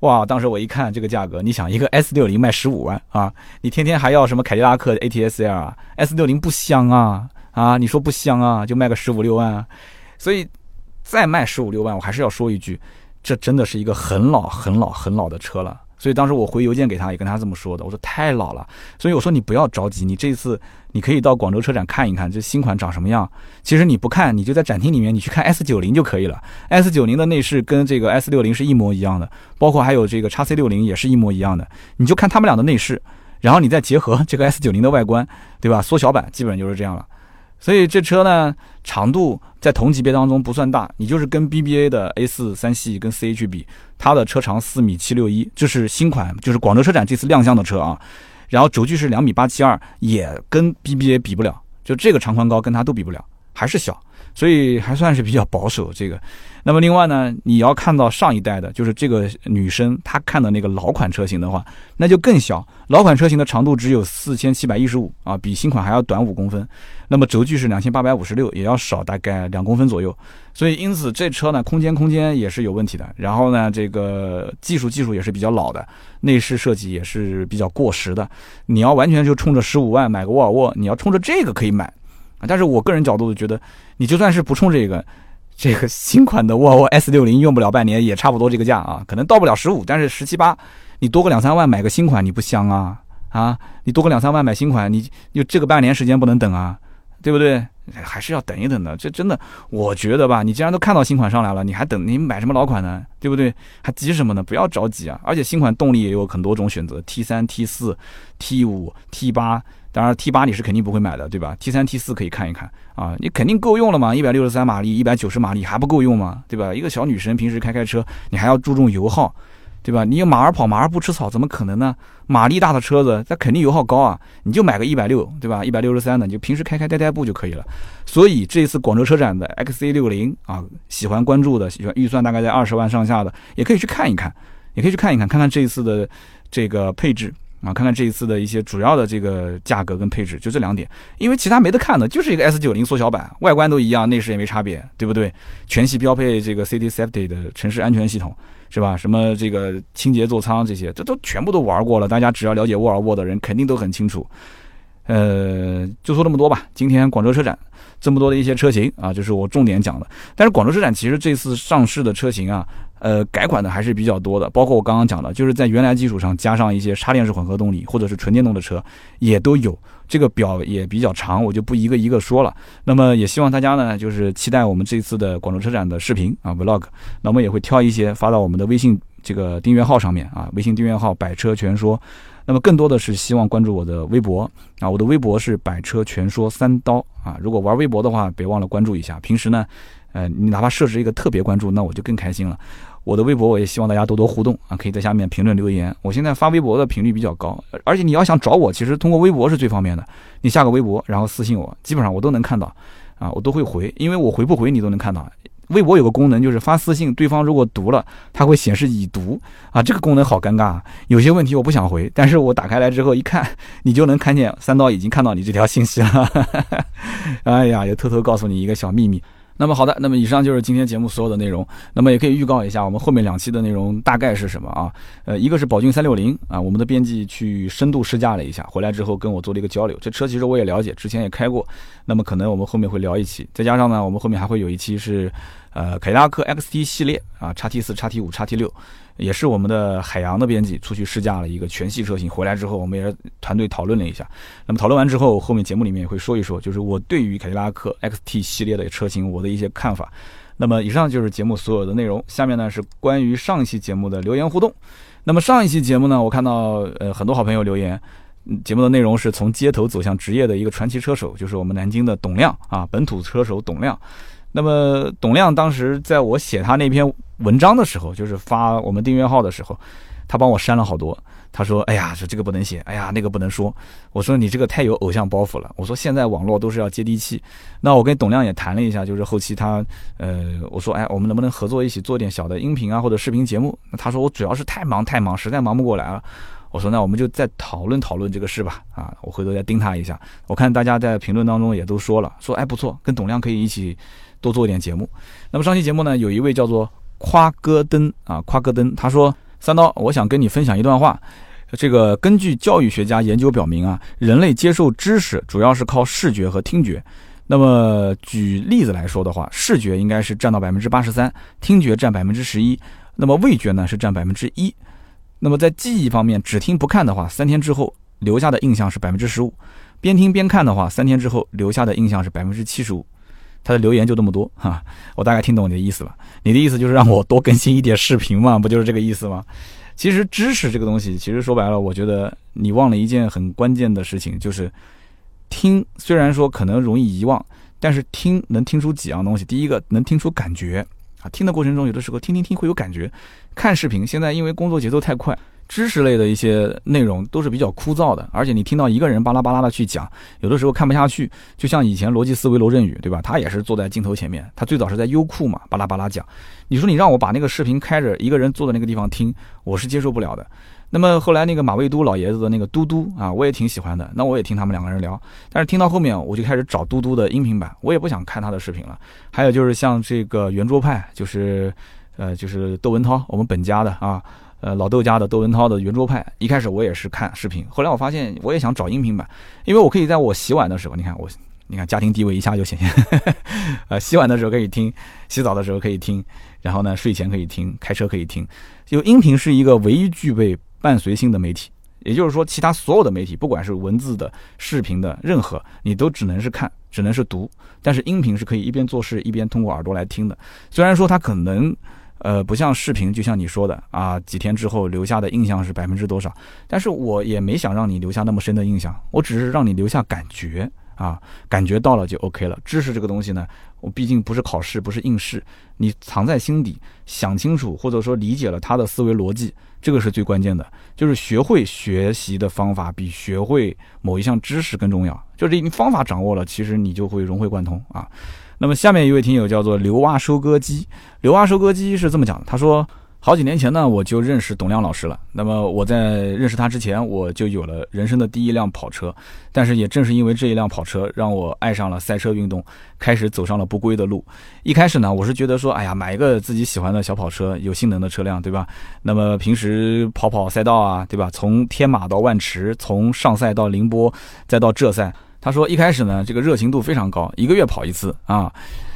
哇！当时我一看这个价格，你想一个 S 六零卖十五万啊，你天天还要什么凯迪拉克 ATS L 啊？S 六零不香啊啊！你说不香啊，就卖个十五六万，啊所以再卖十五六万，我还是要说一句，这真的是一个很老很老很老的车了。所以当时我回邮件给他，也跟他这么说的。我说太老了，所以我说你不要着急，你这次你可以到广州车展看一看这新款长什么样。其实你不看，你就在展厅里面，你去看 S 九零就可以了。S 九零的内饰跟这个 S 六零是一模一样的，包括还有这个叉 C 六零也是一模一样的。你就看他们俩的内饰，然后你再结合这个 S 九零的外观，对吧？缩小版基本就是这样了。所以这车呢，长度在同级别当中不算大，你就是跟 BBA 的 A 四三系跟 CH 比，它的车长四米七六一，这是新款，就是广州车展这次亮相的车啊。然后轴距是两米八七二，也跟 BBA 比不了，就这个长宽高跟它都比不了。还是小，所以还算是比较保守这个。那么另外呢，你要看到上一代的，就是这个女生她看的那个老款车型的话，那就更小。老款车型的长度只有四千七百一十五啊，比新款还要短五公分。那么轴距是两千八百五十六，也要少大概两公分左右。所以因此这车呢，空间空间也是有问题的。然后呢，这个技术技术也是比较老的，内饰设计也是比较过时的。你要完全就冲着十五万买个沃尔沃，你要冲着这个可以买啊。但是我个人角度觉得，你就算是不冲这个。这个新款的沃尔沃 S 六零用不了半年，也差不多这个价啊，可能到不了十五，但是十七八，你多个两三万买个新款，你不香啊啊！你多个两三万买新款，你就这个半年时间不能等啊，对不对？还是要等一等的。这真的，我觉得吧，你既然都看到新款上来了，你还等？你买什么老款呢？对不对？还急什么呢？不要着急啊！而且新款动力也有很多种选择，T 三、T 四、T 五、T 八。当然，T 八你是肯定不会买的，对吧？T 三、T 四可以看一看啊，你肯定够用了嘛？一百六十三马力，一百九十马力还不够用吗？对吧？一个小女生平时开开车，你还要注重油耗，对吧？你马儿跑，马儿不吃草，怎么可能呢？马力大的车子，它肯定油耗高啊！你就买个一百六，对吧？一百六十三的，你就平时开开代代步就可以了。所以这一次广州车展的 XC 六零啊，喜欢关注的，喜欢预算大概在二十万上下的，也可以去看一看，也可以去看一看，看看这一次的这个配置。啊，看看这一次的一些主要的这个价格跟配置，就这两点，因为其他没得看的，就是一个 S 九零缩小版，外观都一样，内饰也没差别，对不对？全系标配这个 City Safety 的城市安全系统，是吧？什么这个清洁座舱这些，这都全部都玩过了，大家只要了解沃尔沃的人，肯定都很清楚。呃，就说这么多吧。今天广州车展这么多的一些车型啊，就是我重点讲的。但是广州车展其实这次上市的车型啊。呃，改款的还是比较多的，包括我刚刚讲的，就是在原来基础上加上一些插电式混合动力或者是纯电动的车，也都有。这个表也比较长，我就不一个一个说了。那么也希望大家呢，就是期待我们这次的广州车展的视频啊，vlog。那我们也会挑一些发到我们的微信这个订阅号上面啊，微信订阅号“百车全说”。那么更多的是希望关注我的微博啊，我的微博是“百车全说三刀”啊。如果玩微博的话，别忘了关注一下。平时呢。呃，你哪怕设置一个特别关注，那我就更开心了。我的微博我也希望大家多多互动啊，可以在下面评论留言。我现在发微博的频率比较高，而且你要想找我，其实通过微博是最方便的。你下个微博，然后私信我，基本上我都能看到啊，我都会回，因为我回不回你都能看到。微博有个功能就是发私信，对方如果读了，它会显示已读啊，这个功能好尴尬。有些问题我不想回，但是我打开来之后一看，你就能看见三刀已经看到你这条信息了。[LAUGHS] 哎呀，又偷偷告诉你一个小秘密。那么好的，那么以上就是今天节目所有的内容。那么也可以预告一下，我们后面两期的内容大概是什么啊？呃，一个是宝骏三六零啊，我们的编辑去深度试驾了一下，回来之后跟我做了一个交流。这车其实我也了解，之前也开过。那么可能我们后面会聊一期，再加上呢，我们后面还会有一期是，呃，凯迪拉克 XT 系列啊，叉 T 四、叉 T 五、叉 T 六。也是我们的海洋的编辑出去试驾了一个全系车型，回来之后我们也是团队讨论了一下。那么讨论完之后，后面节目里面也会说一说，就是我对于凯迪拉克 XT 系列的车型我的一些看法。那么以上就是节目所有的内容，下面呢是关于上一期节目的留言互动。那么上一期节目呢，我看到呃很多好朋友留言，节目的内容是从街头走向职业的一个传奇车手，就是我们南京的董亮啊，本土车手董亮。那么董亮当时在我写他那篇文章的时候，就是发我们订阅号的时候，他帮我删了好多。他说：“哎呀，说这个不能写，哎呀，那个不能说。”我说：“你这个太有偶像包袱了。”我说：“现在网络都是要接地气。”那我跟董亮也谈了一下，就是后期他，呃，我说：“哎，我们能不能合作一起做点小的音频啊，或者视频节目？”那他说：“我主要是太忙太忙，实在忙不过来了。”我说：“那我们就再讨论讨论这个事吧。”啊，我回头再盯他一下。我看大家在评论当中也都说了，说：“哎，不错，跟董亮可以一起。”多做一点节目。那么上期节目呢，有一位叫做夸戈登啊，夸戈登，他说：“三刀，我想跟你分享一段话。这个根据教育学家研究表明啊，人类接受知识主要是靠视觉和听觉。那么举例子来说的话，视觉应该是占到百分之八十三，听觉占百分之十一，那么味觉呢是占百分之一。那么在记忆方面，只听不看的话，三天之后留下的印象是百分之十五；边听边看的话，三天之后留下的印象是百分之七十五。”他的留言就这么多 [LAUGHS] 哈，我大概听懂你的意思了。你的意思就是让我多更新一点视频嘛，[LAUGHS] 不就是这个意思吗？其实知识这个东西，其实说白了，我觉得你忘了一件很关键的事情，就是听。虽然说可能容易遗忘，但是听能听出几样东西。第一个能听出感觉啊，听的过程中有的时候听听听会有感觉。看视频现在因为工作节奏太快，知识类的一些内容都是比较枯燥的，而且你听到一个人巴拉巴拉的去讲，有的时候看不下去。就像以前逻辑思维罗振宇，对吧？他也是坐在镜头前面，他最早是在优酷嘛，巴拉巴拉讲。你说你让我把那个视频开着，一个人坐在那个地方听，我是接受不了的。那么后来那个马未都老爷子的那个嘟嘟啊，我也挺喜欢的。那我也听他们两个人聊，但是听到后面我就开始找嘟嘟的音频版，我也不想看他的视频了。还有就是像这个圆桌派，就是呃就是窦文涛，我们本家的啊。呃，老窦家的窦文涛的圆桌派，一开始我也是看视频，后来我发现我也想找音频版，因为我可以在我洗碗的时候，你看我，你看家庭地位一下就显现，[LAUGHS] 呃，洗碗的时候可以听，洗澡的时候可以听，然后呢，睡前可以听，开车可以听，就音频是一个唯一具备伴随性的媒体，也就是说，其他所有的媒体，不管是文字的、视频的，任何你都只能是看，只能是读，但是音频是可以一边做事一边通过耳朵来听的，虽然说它可能。呃，不像视频，就像你说的啊，几天之后留下的印象是百分之多少？但是我也没想让你留下那么深的印象，我只是让你留下感觉啊，感觉到了就 OK 了。知识这个东西呢，我毕竟不是考试，不是应试，你藏在心底，想清楚或者说理解了他的思维逻辑，这个是最关键的。就是学会学习的方法比学会某一项知识更重要。就是你方法掌握了，其实你就会融会贯通啊。那么下面一位听友叫做刘蛙收割机，刘蛙收割机是这么讲的，他说好几年前呢，我就认识董亮老师了。那么我在认识他之前，我就有了人生的第一辆跑车。但是也正是因为这一辆跑车，让我爱上了赛车运动，开始走上了不归的路。一开始呢，我是觉得说，哎呀，买一个自己喜欢的小跑车，有性能的车辆，对吧？那么平时跑跑赛道啊，对吧？从天马到万池，从上赛到宁波，再到浙赛。他说一开始呢，这个热情度非常高，一个月跑一次啊。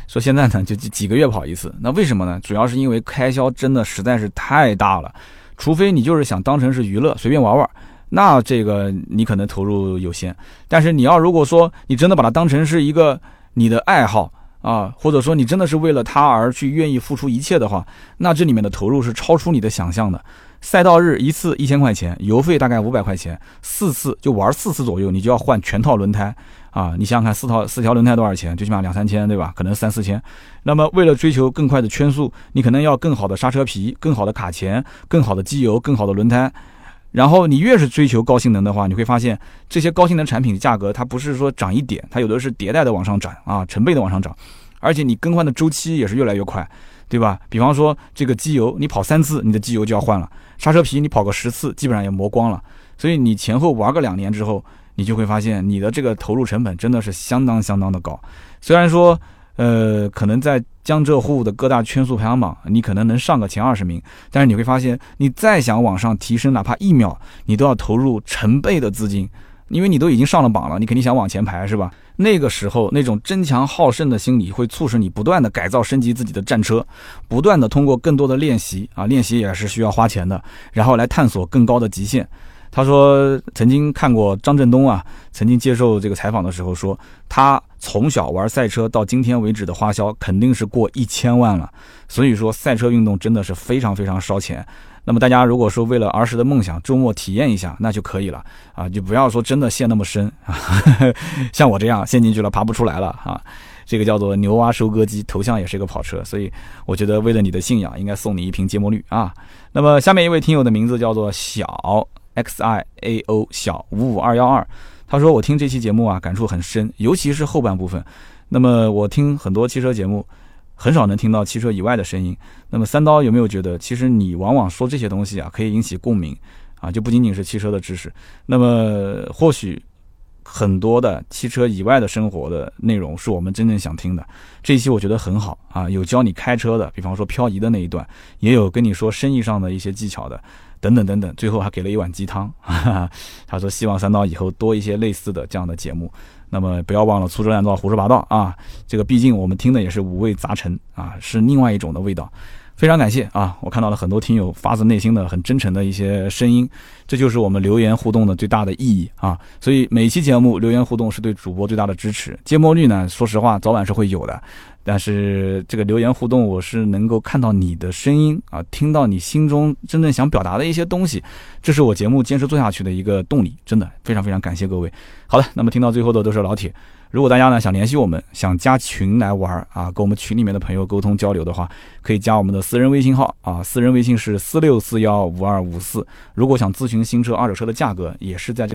说现在呢，就几几个月跑一次。那为什么呢？主要是因为开销真的实在是太大了。除非你就是想当成是娱乐，随便玩玩，那这个你可能投入有限。但是你要如果说你真的把它当成是一个你的爱好啊，或者说你真的是为了它而去愿意付出一切的话，那这里面的投入是超出你的想象的。赛道日一次一千块钱，油费大概五百块钱，四次就玩四次左右，你就要换全套轮胎啊！你想想看，四套四条轮胎多少钱？最起码两三千，对吧？可能三四千。那么为了追求更快的圈速，你可能要更好的刹车皮、更好的卡钳、更好的机油、更好的轮胎。然后你越是追求高性能的话，你会发现这些高性能产品的价格它不是说涨一点，它有的是迭代的往上涨啊，成倍的往上涨，而且你更换的周期也是越来越快。对吧？比方说这个机油，你跑三次，你的机油就要换了；刹车皮你跑个十次，基本上也磨光了。所以你前后玩个两年之后，你就会发现你的这个投入成本真的是相当相当的高。虽然说，呃，可能在江浙沪的各大圈速排行榜，你可能能上个前二十名，但是你会发现，你再想往上提升，哪怕一秒，你都要投入成倍的资金。因为你都已经上了榜了，你肯定想往前排，是吧？那个时候那种争强好胜的心理会促使你不断的改造升级自己的战车，不断的通过更多的练习啊，练习也是需要花钱的，然后来探索更高的极限。他说曾经看过张振东啊，曾经接受这个采访的时候说，他从小玩赛车到今天为止的花销肯定是过一千万了。所以说赛车运动真的是非常非常烧钱。那么大家如果说为了儿时的梦想，周末体验一下，那就可以了啊，就不要说真的陷那么深啊，[LAUGHS] 像我这样陷进去了爬不出来了啊。这个叫做牛蛙收割机，头像也是一个跑车，所以我觉得为了你的信仰，应该送你一瓶芥末绿啊。那么下面一位听友的名字叫做小 x i a o 小五五二幺二，他说我听这期节目啊，感触很深，尤其是后半部分。那么我听很多汽车节目。很少能听到汽车以外的声音。那么三刀有没有觉得，其实你往往说这些东西啊，可以引起共鸣啊，就不仅仅是汽车的知识。那么或许很多的汽车以外的生活的内容，是我们真正想听的。这一期我觉得很好啊，有教你开车的，比方说漂移的那一段，也有跟你说生意上的一些技巧的，等等等等。最后还给了一碗鸡汤，他说希望三刀以后多一些类似的这样的节目。那么不要忘了粗制滥造、胡说八道啊！这个毕竟我们听的也是五味杂陈啊，是另外一种的味道。非常感谢啊！我看到了很多听友发自内心的、很真诚的一些声音，这就是我们留言互动的最大的意义啊！所以每期节目留言互动是对主播最大的支持。芥末率呢，说实话早晚是会有的，但是这个留言互动，我是能够看到你的声音啊，听到你心中真正想表达的一些东西，这是我节目坚持做下去的一个动力，真的非常非常感谢各位。好的，那么听到最后的都是老铁。如果大家呢想联系我们，想加群来玩啊，跟我们群里面的朋友沟通交流的话，可以加我们的私人微信号啊，私人微信是四六四幺五二五四。如果想咨询新车、二手车的价格，也是在这。